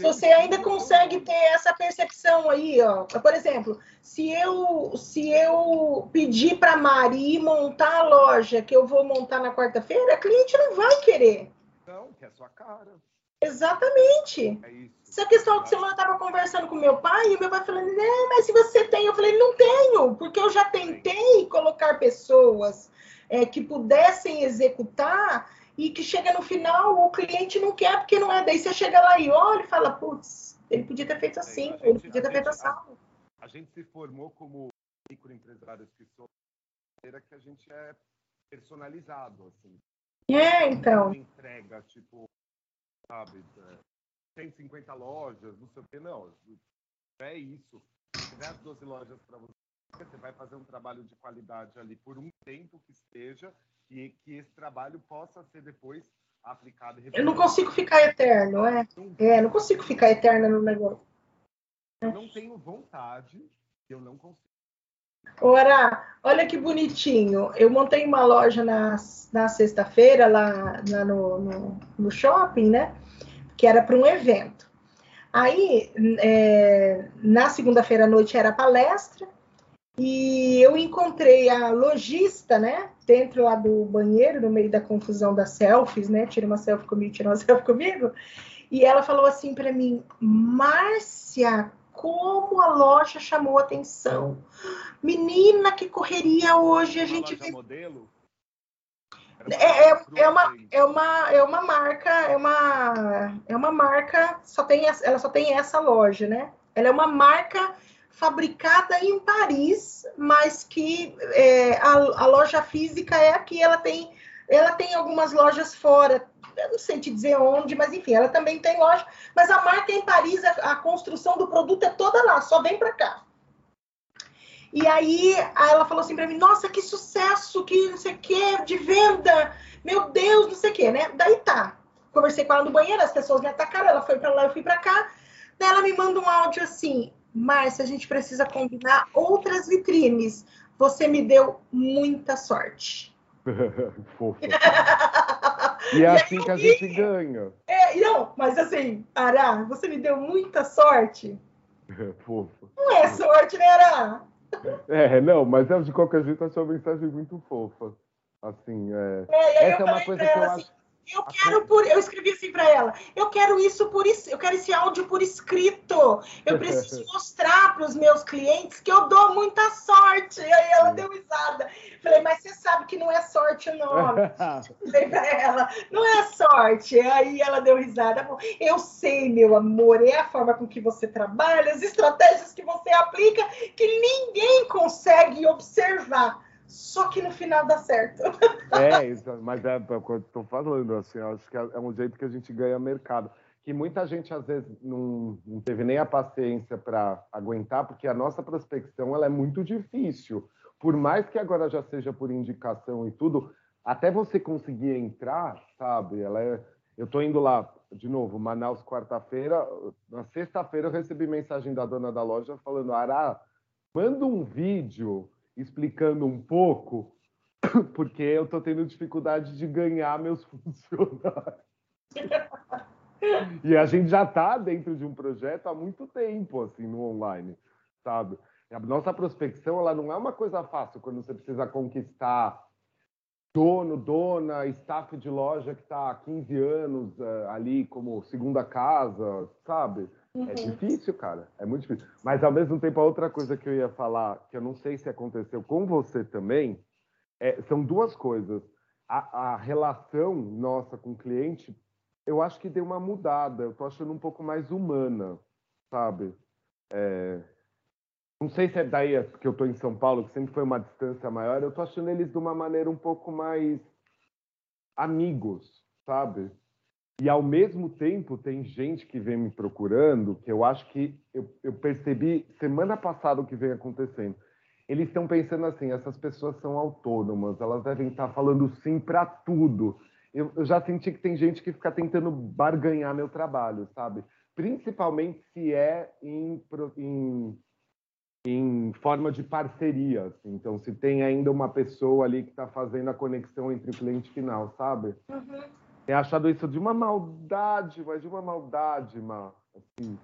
você ainda consegue ter essa percepção aí, ó. Por exemplo, se eu se eu pedir para Mari montar a loja que eu vou montar na quarta-feira, a cliente não vai querer. Não, que é a sua cara. Exatamente. É isso. Essa questão que semana eu estava conversando com meu pai e meu pai falando, né, mas se você tem, eu falei, não tenho, porque eu já tentei colocar pessoas é, que pudessem executar e que chega no final, o cliente não quer porque não é. Daí você chega lá e olha e fala, putz, ele podia ter feito assim, gente, ele podia ter feito assim. A, a, gente se formou como microempresários que são que a gente é personalizado, assim. É, então. Entrega, tipo, sabe, 150 é, lojas, não sei o que, não. É isso. Se tiver as 12 lojas para você, você vai fazer um trabalho de qualidade ali por um tempo que esteja e que esse trabalho possa ser depois aplicado. Eu não consigo ficar eterno, é? É, não consigo ficar eterna no negócio. Eu não tenho vontade, eu não consigo. Ora, olha que bonitinho. Eu montei uma loja na, na sexta-feira lá, lá no, no, no, shopping, né? Que era para um evento. Aí, é, na segunda-feira à noite era palestra, e eu encontrei a lojista, né? Dentro lá do banheiro, no meio da confusão das selfies, né? Tira uma selfie comigo, tira uma selfie comigo. E ela falou assim para mim: Márcia, como a loja chamou atenção. Menina, que correria hoje. A gente vê. modelo? É, é, é, uma, é, uma, é uma marca, é uma, é uma marca, só tem, ela só tem essa loja, né? Ela é uma marca fabricada em Paris, mas que é, a, a, loja física é aqui. Ela tem, ela tem algumas lojas fora, eu não sei te dizer onde, mas enfim, ela também tem loja. Mas a marca é em Paris, a, a construção do produto é toda lá, só vem para cá. E aí ela falou assim para mim: Nossa, que sucesso, que não sei o que, de venda, meu Deus, não sei o que, né? Daí tá. Conversei com ela no banheiro, as pessoas me atacaram, ela foi para lá, eu fui para cá. Daí ela me manda um áudio assim: Márcia, a gente precisa combinar outras vitrines. Você me deu muita sorte. Fofa. E é assim que a gente ganha. É, não, mas assim, Ará, você me deu muita sorte. Fofo. Não é sorte, né, Ará? É, não, mas de qualquer jeito a sua mensagem muito fofa. Assim, é. é Essa é uma coisa que eu assim, acho eu quero por, eu escrevi assim para ela, eu quero isso por eu quero esse áudio por escrito. Eu preciso mostrar para os meus clientes que eu dou muita sorte. E aí ela deu risada. Falei, mas você sabe que não é sorte o nome. Falei para ela, não é sorte. Aí ela deu risada. Eu sei, meu amor, é a forma com que você trabalha, as estratégias que você aplica que ninguém consegue observar só que no final dá certo. É, mas é, é o que eu estou falando, assim, acho que é, é um jeito que a gente ganha mercado. Que muita gente, às vezes, não, não teve nem a paciência para aguentar, porque a nossa prospecção ela é muito difícil. Por mais que agora já seja por indicação e tudo, até você conseguir entrar, sabe? Ela é, eu estou indo lá, de novo, Manaus, quarta-feira. Na sexta-feira eu recebi mensagem da dona da loja falando: Ará, manda um vídeo explicando um pouco, porque eu estou tendo dificuldade de ganhar meus funcionários. e a gente já está dentro de um projeto há muito tempo, assim, no online, sabe? A nossa prospecção, ela não é uma coisa fácil quando você precisa conquistar dono, dona, staff de loja que está há 15 anos uh, ali como segunda casa, sabe? É uhum. É difícil, cara. É muito difícil. Mas, ao mesmo tempo, a outra coisa que eu ia falar, que eu não sei se aconteceu com você também, é, são duas coisas. A, a, relação nossa com o cliente, eu acho que deu uma mudada. Eu tô achando um pouco mais humana, sabe? É, não sei se é daí é que eu tô em São Paulo, que sempre foi uma distância maior. Eu tô achando eles de uma maneira um pouco mais amigos, sabe? E ao mesmo tempo tem gente que vem me procurando, que eu acho que eu, eu percebi semana passada o que vem acontecendo. Eles estão pensando assim: essas pessoas são autônomas, elas devem estar falando sim para tudo. Eu, eu, já senti que tem gente que fica tentando barganhar meu trabalho, sabe? Principalmente se é em, em, em forma de parceria. Assim. Então, se tem ainda uma pessoa ali que está fazendo a conexão entre o cliente final, sabe? Uhum tem achado isso de uma maldade, mas de uma maldade, Má. Assim,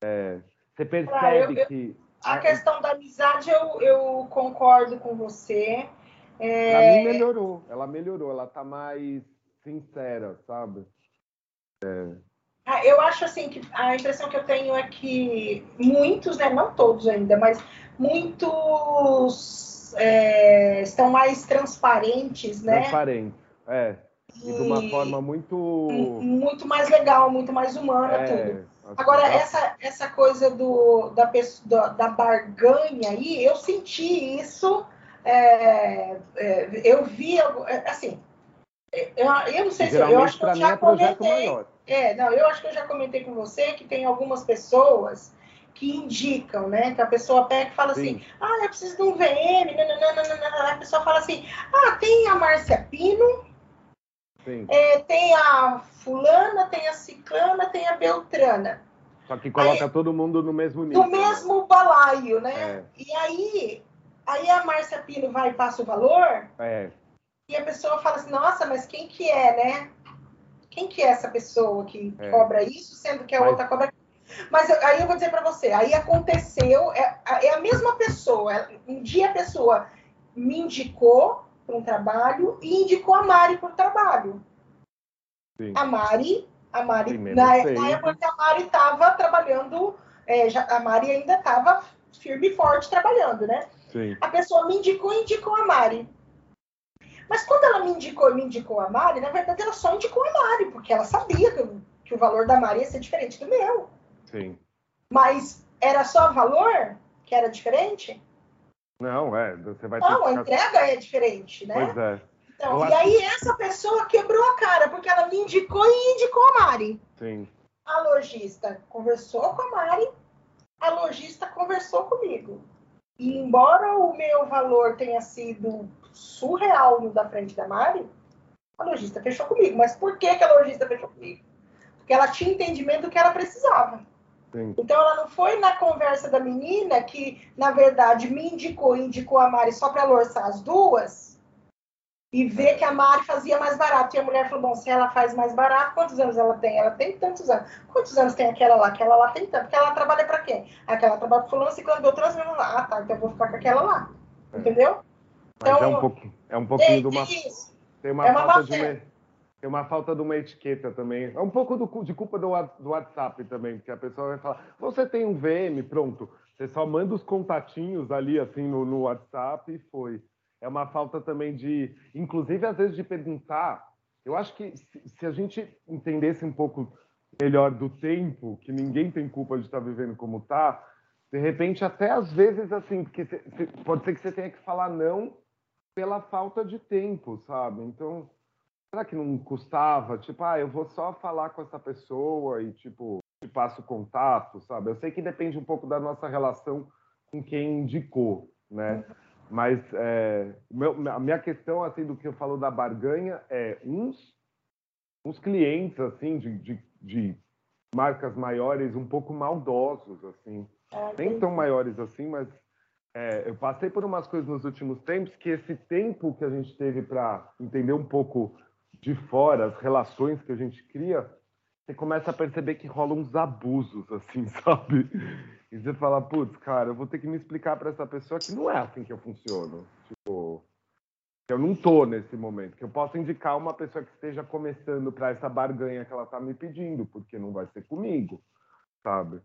é, você percebe ah, eu, eu, que. A questão da amizade, eu, eu concordo com você. É... Pra mim melhorou, ela melhorou, ela tá mais sincera, sabe? É... Ah, eu acho assim que a impressão que eu tenho é que muitos, né, não todos ainda, mas muitos é, estão mais transparentes, né? Transparentes, é. E de uma forma muito. Muito mais legal, muito mais humana, é, tudo. Agora, essa, essa coisa do, da, pessoa, da barganha aí, eu senti isso. É, é, eu vi, é, assim, eu, eu não sei se eu acho que eu já é comentei. É, não, eu acho que eu já comentei com você que tem algumas pessoas que indicam, né? Que a pessoa pega e fala Sim. assim, ah, eu preciso de um VM, nananana, a pessoa fala assim, ah, tem a Márcia Pino, é, tem a fulana, tem a ciclana, tem a beltrana. Só que coloca aí, todo mundo no mesmo nível. No mesmo balaio, né? É. E aí, aí a Márcia Pino vai e passa o valor. É. E a pessoa fala assim, nossa, mas quem que é, né? Quem que é essa pessoa que é. cobra isso, sendo que a mas... outra cobra mas aí eu vou dizer para você, aí aconteceu, é, é, a mesma pessoa. Um dia a pessoa me indicou para um trabalho e indicou a Mari para o trabalho. Sim. A Mari, a Mari na, na, época que a Mari estava trabalhando, é, já, a Mari ainda estava firme e forte trabalhando, né? Sim. A pessoa me indicou e indicou a Mari. Mas quando ela me indicou me indicou a Mari, na verdade ela só indicou a Mari, porque ela sabia que, que o valor da Mari ia ser diferente do meu. Sim. Mas era só valor que era diferente? Não, é, você vai Não, a entrega é diferente, né? Pois é. Então, e aí essa pessoa quebrou a cara, porque ela me indicou e indicou a Mari. Sim. A lojista conversou com a Mari, a lojista conversou comigo. E embora o meu valor tenha sido surreal no da frente da Mari, a lojista fechou comigo. Mas por que, que a lojista fechou comigo? Porque ela tinha entendimento do que ela precisava. Sim. Então ela não foi na conversa da menina que, na verdade, me indicou, indicou a Mari só para orçar as duas e ver que a Mari fazia mais barato. E a mulher falou: bom, se ela faz mais barato, quantos anos ela tem? Ela tem tantos anos. Quantos anos tem aquela lá? Aquela lá tem tanto. Porque ela trabalha para quem? Aquela trabalha para fulano, ciclano, beltrano, lá. Ah, tá, então eu vou ficar com aquela lá. É. Entendeu? Mas então, é um pouquinho, é um pouquinho de uma. Tem uma, é uma falta de uma, tem uma falta de uma etiqueta também. É um pouco do, de culpa do, do WhatsApp também, porque a pessoa vai falar: você tem um VM, pronto. Você só manda os contatinhos ali, assim, no, no WhatsApp e foi é uma falta também de, inclusive às vezes de perguntar. Eu acho que se a gente entendesse um pouco melhor do tempo, que ninguém tem culpa de estar vivendo como está, de repente até às vezes assim, porque pode ser que você tenha que falar não pela falta de tempo, sabe? Então, será que não custava? Tipo, ah, eu vou só falar com essa pessoa e tipo, te passo contato, sabe? Eu sei que depende um pouco da nossa relação com quem indicou, né? Mas é, meu, a minha questão assim do que eu falo da barganha é uns, uns clientes assim de, de, de marcas maiores um pouco maldosos assim, é, nem tão maiores assim, mas é, eu passei por umas coisas nos últimos tempos que esse tempo que a gente teve para entender um pouco de fora as relações que a gente cria, você começa a perceber que rolam uns abusos assim, sabe? E você fala, putz, cara, eu vou ter que me explicar para essa pessoa que não é assim que eu funciono. Tipo, eu não tô nesse momento. Que eu posso indicar uma pessoa que esteja começando para essa barganha que ela tá me pedindo, porque não vai ser comigo, sabe?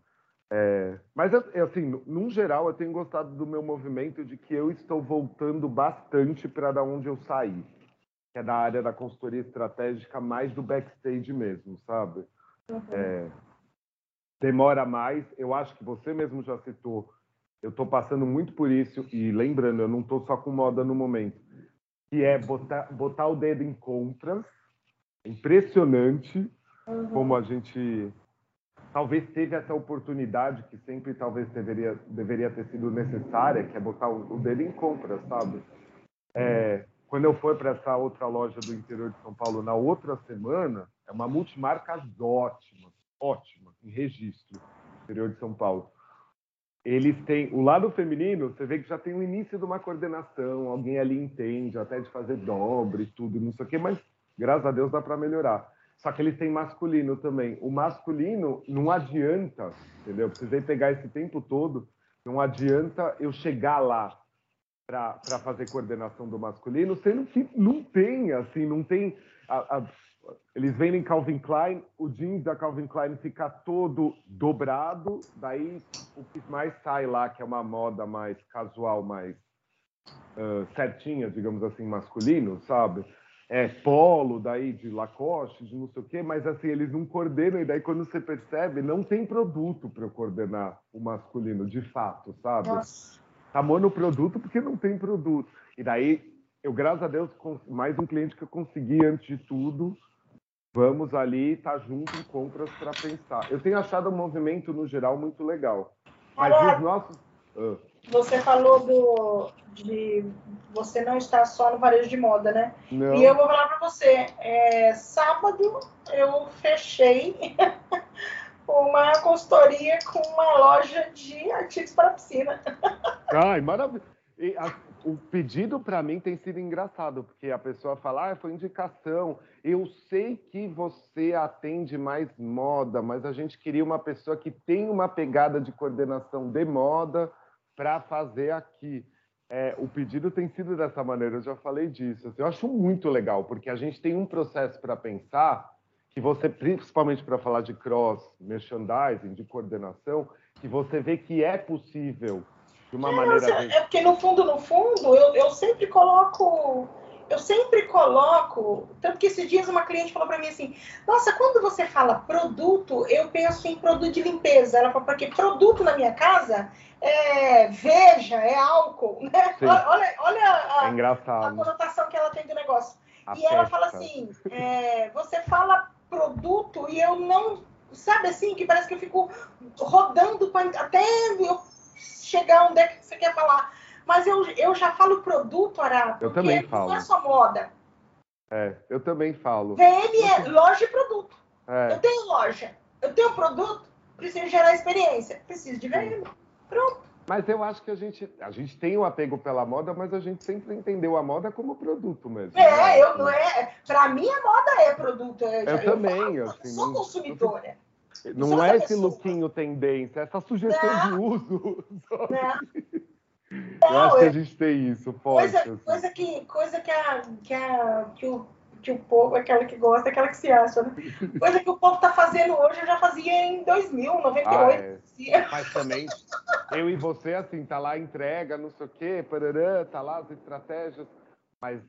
É, mas, assim, no geral, eu tenho gostado do meu movimento de que eu estou voltando bastante para da onde eu saí, que é da área da consultoria estratégica, mais do backstage mesmo, sabe? Uhum. É, demora mais. Eu acho que você mesmo já citou. Eu estou passando muito por isso e lembrando, eu não estou só com moda no momento, que é botar, botar o dedo em compras. Impressionante uhum. como a gente talvez teve essa oportunidade que sempre talvez deveria deveria ter sido necessária, que é botar o, o em compras, sabe? É, quando eu fui para essa outra loja do interior de São Paulo na outra semana, é uma multimarca ótima, ótima, em registro, interior de São Paulo. Eles têm o lado feminino, você vê que já tem o início de uma coordenação, alguém ali entende, até de fazer dobre, tudo, não sei o quê, mas graças a Deus dá para melhorar. Só que eles têm masculino também. O masculino não adianta, entendeu? Precisei pegar esse tempo todo, não adianta eu chegar lá para fazer coordenação do masculino, sendo que não tem, assim, não tem. A, a, eles vendem Calvin Klein, o jeans da Calvin Klein fica todo dobrado, daí o que mais sai lá, que é uma moda mais casual, mais uh, certinha, digamos assim, masculino, sabe? É polo, daí de Lacoste, de não sei o quê, mas assim, eles não coordenam, e daí quando você percebe, não tem produto para coordenar o masculino, de fato, sabe? Nossa. Tá monoproduto porque não tem produto. E daí, eu, graças a Deus, mais um cliente que eu consegui antes de tudo, vamos ali estar tá junto em compras para pensar. Eu tenho achado o movimento, no geral, muito legal. Mas Caraca. os nossos. Uh. Você falou do, de você não estar só no varejo de moda, né? Não. E eu vou falar para você. É, sábado eu fechei uma consultoria com uma loja de artigos para piscina. Ai, maravilha o pedido para mim tem sido engraçado, porque a pessoa fala, ah, foi indicação. Eu sei que você atende mais moda, mas a gente queria uma pessoa que tem uma pegada de coordenação de moda para fazer aqui. É, o pedido tem sido dessa maneira, eu já falei disso. Assim, eu acho muito legal, porque a gente tem um processo para pensar que você, principalmente para falar de cross merchandising, de coordenação, que você vê que é possível de uma é, maneira. É porque no fundo, no fundo, eu, eu sempre coloco. Eu sempre coloco. Tanto que esses dias uma cliente falou para mim assim: Nossa, quando você fala produto, eu penso em produto de limpeza. Ela falou, porque produto na minha casa é veja, é álcool. Né? Olha, olha a, é a, conotação que ela tem do negócio. A e festa. ela fala assim: é, Você fala produto e eu não. Sabe assim, que parece que eu fico rodando até eu chegar onde é que você quer falar. Mas eu, eu já falo produto, Ará, Eu também falo. não é só moda. É, eu também falo. VM é loja e produto. É. Eu tenho loja, eu tenho produto, preciso gerar experiência, preciso de VM. Pronto. Mas eu acho que a gente, a gente tem um apego pela moda, mas a gente sempre entendeu a moda como produto mesmo. É, né? eu não é. Pra mim, a moda é produto. Eu, Eu já- também, eu assim, sou não- consumidora. Não Sou é esse lookinho tendência, é essa sugestão de uso. Né? Eu acho Não, que é a gente tem isso forte. coisa, assim. coisa que, coisa que, a, que, a, que, o, que o povo, aquela que gosta, aquela que se acha, né? Coisa que o povo tá fazendo hoje, eu já fazia em 2000, Ah, 98. é. Mas também, eu e você, assim, tá lá entrega, não sei o quê, parará, tá lá as estratégias, mas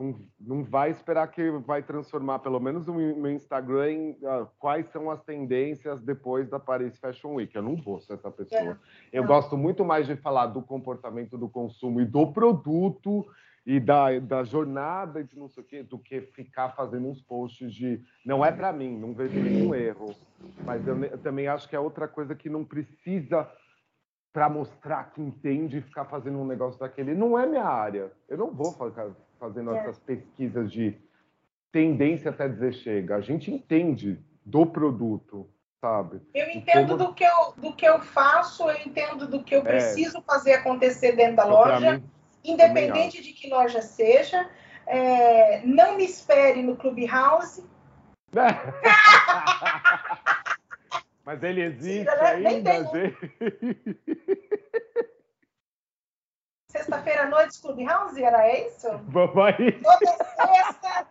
não, não vai esperar que vai transformar, pelo menos no meu Instagram, em ah, quais são as tendências depois da Paris Fashion Week. Eu não vou ser essa pessoa. Eu não. gosto muito mais de falar do comportamento do consumo e do produto e da, da jornada e de não sei o quê, do que ficar fazendo uns posts de não é para mim, não vejo nenhum erro. Mas eu, eu também acho que é outra coisa que não precisa para mostrar que entende ficar fazendo um negócio daquele. Não é minha área. Eu não vou ficar fazendo É. essas pesquisas de tendência até dizer chega. A gente entende do produto, sabe? Eu entendo Como- do que eu, do que eu faço, eu entendo do que eu preciso fazer acontecer dentro da Então, loja, mim, independente de que loja seja. É, não me espere no Clubhouse. Mas ele existe Mentira, né? Ainda, gente. Sexta-feira à noite, Clubhouse, era isso? Vai. Toda sexta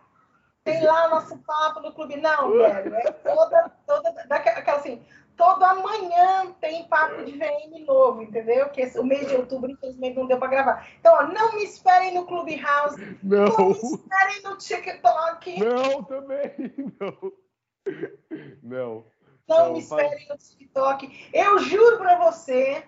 tem lá o nosso papo no clube. Não, velho, é toda, toda, daquela, aquela assim, todo amanhã tem papo de VM novo, entendeu? Que esse- o mês de outubro, infelizmente, não deu para gravar. Então, ó, não me esperem no Clubhouse, não Não, me esperem no TikTok, não, também, não. Não. não não, me esperem no TikTok. Eu juro para você,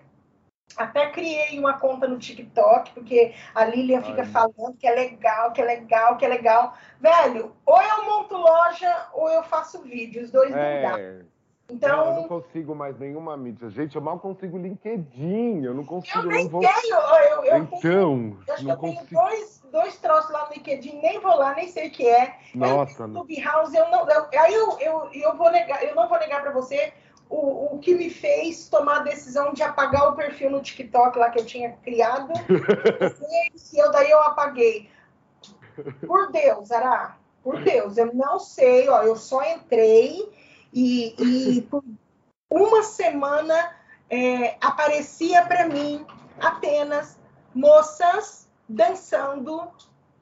até criei uma conta no TikTok, porque a Lilian fica Ai. falando que é legal, que é legal, que é legal. Velho, ou eu monto loja ou eu faço vídeo, os dois não dá. É. Então, Não, eu não consigo mais nenhuma mídia. Gente, eu mal consigo LinkedIn. Eu não consigo, eu não nem vou. tenho, eu, eu Então, eu acho que não eu tenho dois, dois troços lá no LinkedIn, nem vou lá, nem sei o que é. Nossa, No Clubhouse, eu não. eu- aí eu, eu, eu vou negar, eu não vou negar para você o, o que me fez tomar a decisão de apagar o perfil no TikTok lá que eu tinha criado. e eu daí eu apaguei. Por Deus, Ará, por Deus, eu não sei, ó, eu só entrei e, e por uma semana é, aparecia para mim apenas moças dançando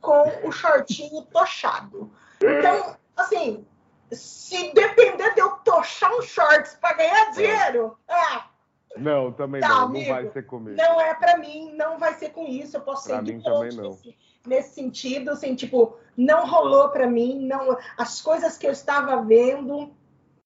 com o shortinho tochado. Então, assim, se depender de eu tochar um shorts para ganhar dinheiro, ah, não, também Tá, não. amigo. Não vai ser comigo. não é para mim, não vai ser com isso. Eu posso Pra ser mim de também não. nesse, nesse sentido, assim, tipo, não rolou para mim, não, as coisas que eu estava vendo,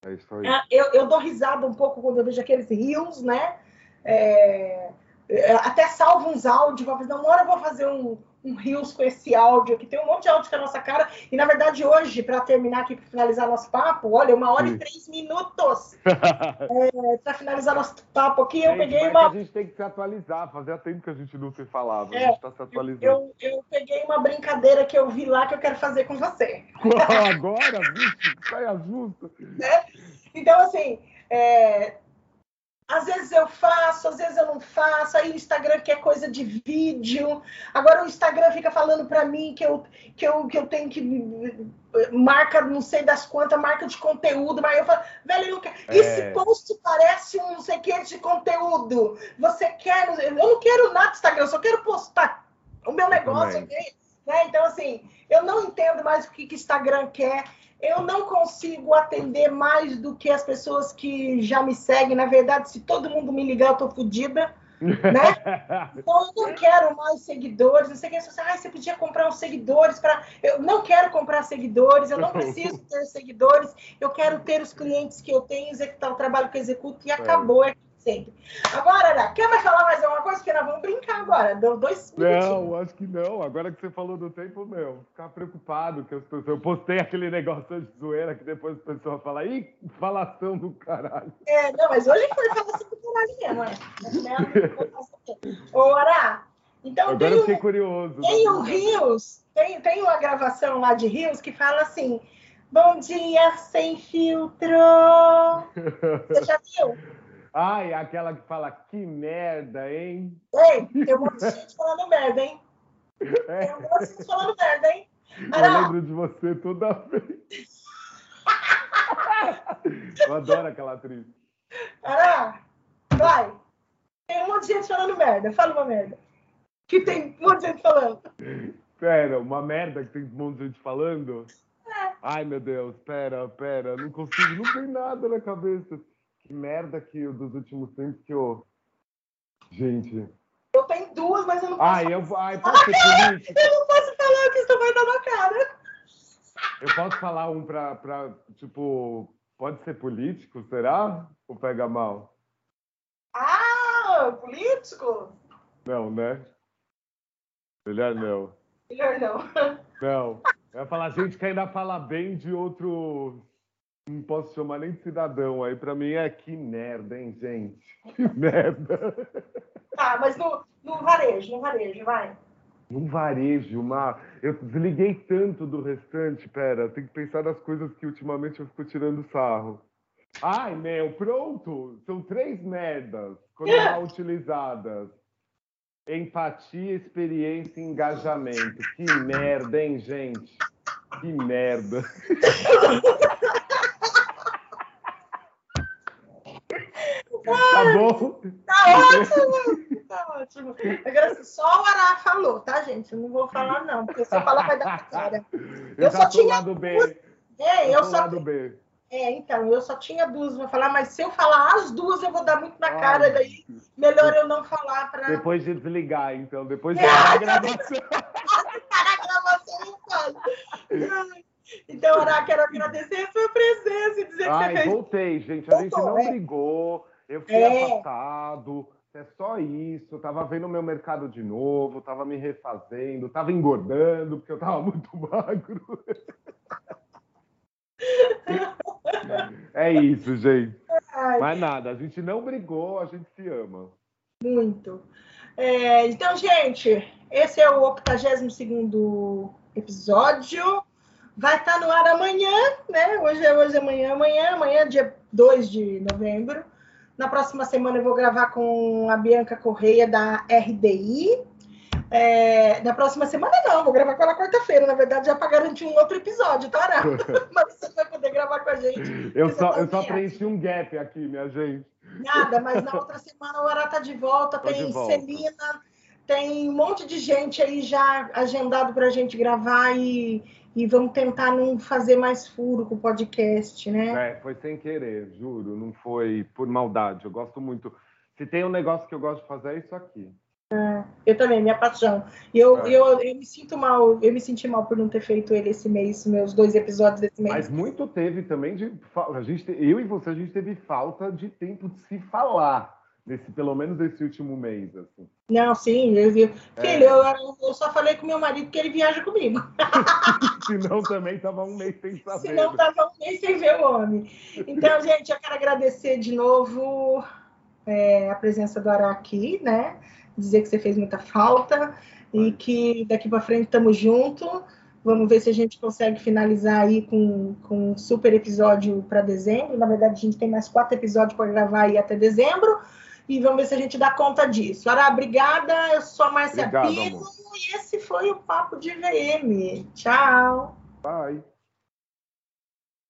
É isso aí. ah, eu, eu dou risada um pouco quando eu vejo aqueles rios, né? É, é, até salvo uns áudios, vou fazer, uma hora eu vou fazer um, um rios com esse áudio aqui, tem um monte de áudio com a nossa cara, e na verdade hoje, para terminar aqui, para finalizar nosso papo, olha, uma hora Sim. e três minutos para finalizar nosso papo aqui, eu peguei uma A gente tem que se atualizar. Fazia tempo que a gente não se falava. É, a gente tá se atualizando. Eu, eu peguei uma brincadeira que eu vi lá que eu quero fazer com você. Agora, bicho, saia justo. Então, assim, é, às vezes eu faço, às vezes eu não faço. Aí o Instagram quer coisa de vídeo. Agora o Instagram fica falando para mim que eu, que, eu, que eu tenho que. Marca, não sei das quantas, marca de conteúdo. Mas eu falo, velho, eu não quero. É. Esse post parece um não sei o que de conteúdo. Você quer. Eu não quero nada do Instagram, eu só quero postar o meu Eu negócio. Né? Então, assim, eu não entendo mais o que o Instagram quer. Eu não consigo atender mais do que as pessoas que já me seguem. Na verdade, se todo mundo me ligar, eu tô fodida. Né? Então, eu não quero mais seguidores. Não sei o que. Você, ah, você podia comprar uns seguidores para. Eu não quero comprar seguidores, eu não preciso ter seguidores. Eu quero ter os clientes que eu tenho, executar o trabalho que eu executo e acabou. É Sempre. Agora, Ara, quer mais falar mais alguma coisa? Porque nós vamos brincar agora. Deu dois Não, acho que não. Agora que você falou do tempo, meu, ficar preocupado que as pessoas. Eu postei aquele negócio de zoeira que depois a pessoa fala, ih, falação do caralho. É, não, mas hoje foi falação do caralho mesmo, é. Ô, Ará, então Agora tem eu fiquei um, curioso. tem um Rios, tem, tem uma gravação lá de Rios que fala assim: Bom dia sem filtro. Você já viu? Ai, aquela que fala, que merda, hein? Ei, tem um monte de gente falando merda, hein? Tem um monte de gente falando merda, hein? Eu lembro de você toda vez. Eu adoro aquela atriz. Ará, vai. Tem um monte de gente falando merda. Fala uma merda. Que tem um monte de gente falando. Pera, uma merda que tem um monte de gente falando? É. Ai, meu Deus, pera, pera, não consigo, não tem nada na cabeça. Que merda que eu, dos últimos tempos que eu. Gente. Eu tenho duas, mas eu não posso, Ai, eu, ai ser eu não posso falar que isso vai dar na cara. Eu posso falar um pra, pra, tipo, pode ser político, será? Ou pega mal? Ah, político? Não, né? Melhor não. Melhor não. Não. Eu ia falar, gente que ainda fala bem de outro. Não posso chamar nem de cidadão. Aí pra mim é que merda, hein, gente? Que merda. Tá, mas no, no varejo, no varejo, vai. Num varejo, uma. Eu desliguei tanto do restante, pera, tem que pensar nas coisas que ultimamente eu fico tirando sarro. Ai, meu, pronto! São três merdas quando mal utilizadas. Empatia, experiência e engajamento. Que merda, hein, gente? Que merda. Tá bom? Tá ótimo! Tá ótimo. Agora, assim, só o Ará falou, tá, gente? Eu não vou falar, não, porque se eu falar vai dar na cara. Eu, Eu só tinha lado B. duas- É, eu tô só. B. É, então, eu só tinha duas, vou falar, mas se eu falar as duas, eu vou dar muito na Ai, cara, daí melhor eu não falar pra Depois de desligar, então. Depois de É, parar a gravação. parar a gravação. Então, Ará, quero agradecer a sua presença e dizer que Ai, você fez. voltei, gente. A gente Voltou, não é. Eu fui É. afastado. É só isso. Eu tava vendo o meu mercado de novo, tava me refazendo, tava engordando, porque eu tava muito magro. É isso, gente. Ai, Mas nada, a gente não brigou, a gente se ama. Muito. É, então, gente, esse é o 82 episódio. Vai estar no ar amanhã, né? Hoje é hoje, amanhã, amanhã, amanhã, dia 2 de novembro. Na próxima semana eu vou gravar com a Bianca Correia da RDI. É, na próxima semana não, vou gravar com ela quarta-feira, na verdade, já para garantir um outro episódio, tá? Mas você vai poder gravar com a gente. Eu só, tá eu só preenchi um gap aqui, minha gente. Nada, mas na outra semana o Ará tá de volta, Tô tem de volta. Celina, tem um monte de gente aí já agendado para a gente gravar e, e vamos tentar não fazer mais furo com o podcast, né? É, foi sem querer, juro, não foi por maldade. Eu gosto muito. Se tem um negócio que eu gosto de fazer, é isso aqui. Eu também, minha paixão. E eu, É. eu, eu me sinto mal, eu me senti mal por não ter feito ele esse mês, meus dois episódios desse mês. Mas muito teve também de. A gente, te- eu e você, a gente teve falta de tempo de se falar. Nesse, pelo menos nesse último mês, assim. Não, sim, eu vi. É. Filho, eu, eu só falei com meu marido que ele viaja comigo. Senão também tava um mês sem saber. Senão tava um mês sem ver o homem. Então, gente, eu quero agradecer de novo é, a presença do Ará aqui, né? Dizer que você fez muita falta e que daqui para frente estamos junto. Vamos ver se a gente consegue finalizar aí com, com um super episódio para dezembro. Na verdade, a gente tem mais quatro episódios para gravar aí até dezembro. E vamos ver se a gente dá conta disso. Ará, obrigada. Eu sou a Márcia Obrigado, Pino amor. e esse foi o Papo de VM. Tchau. Bye.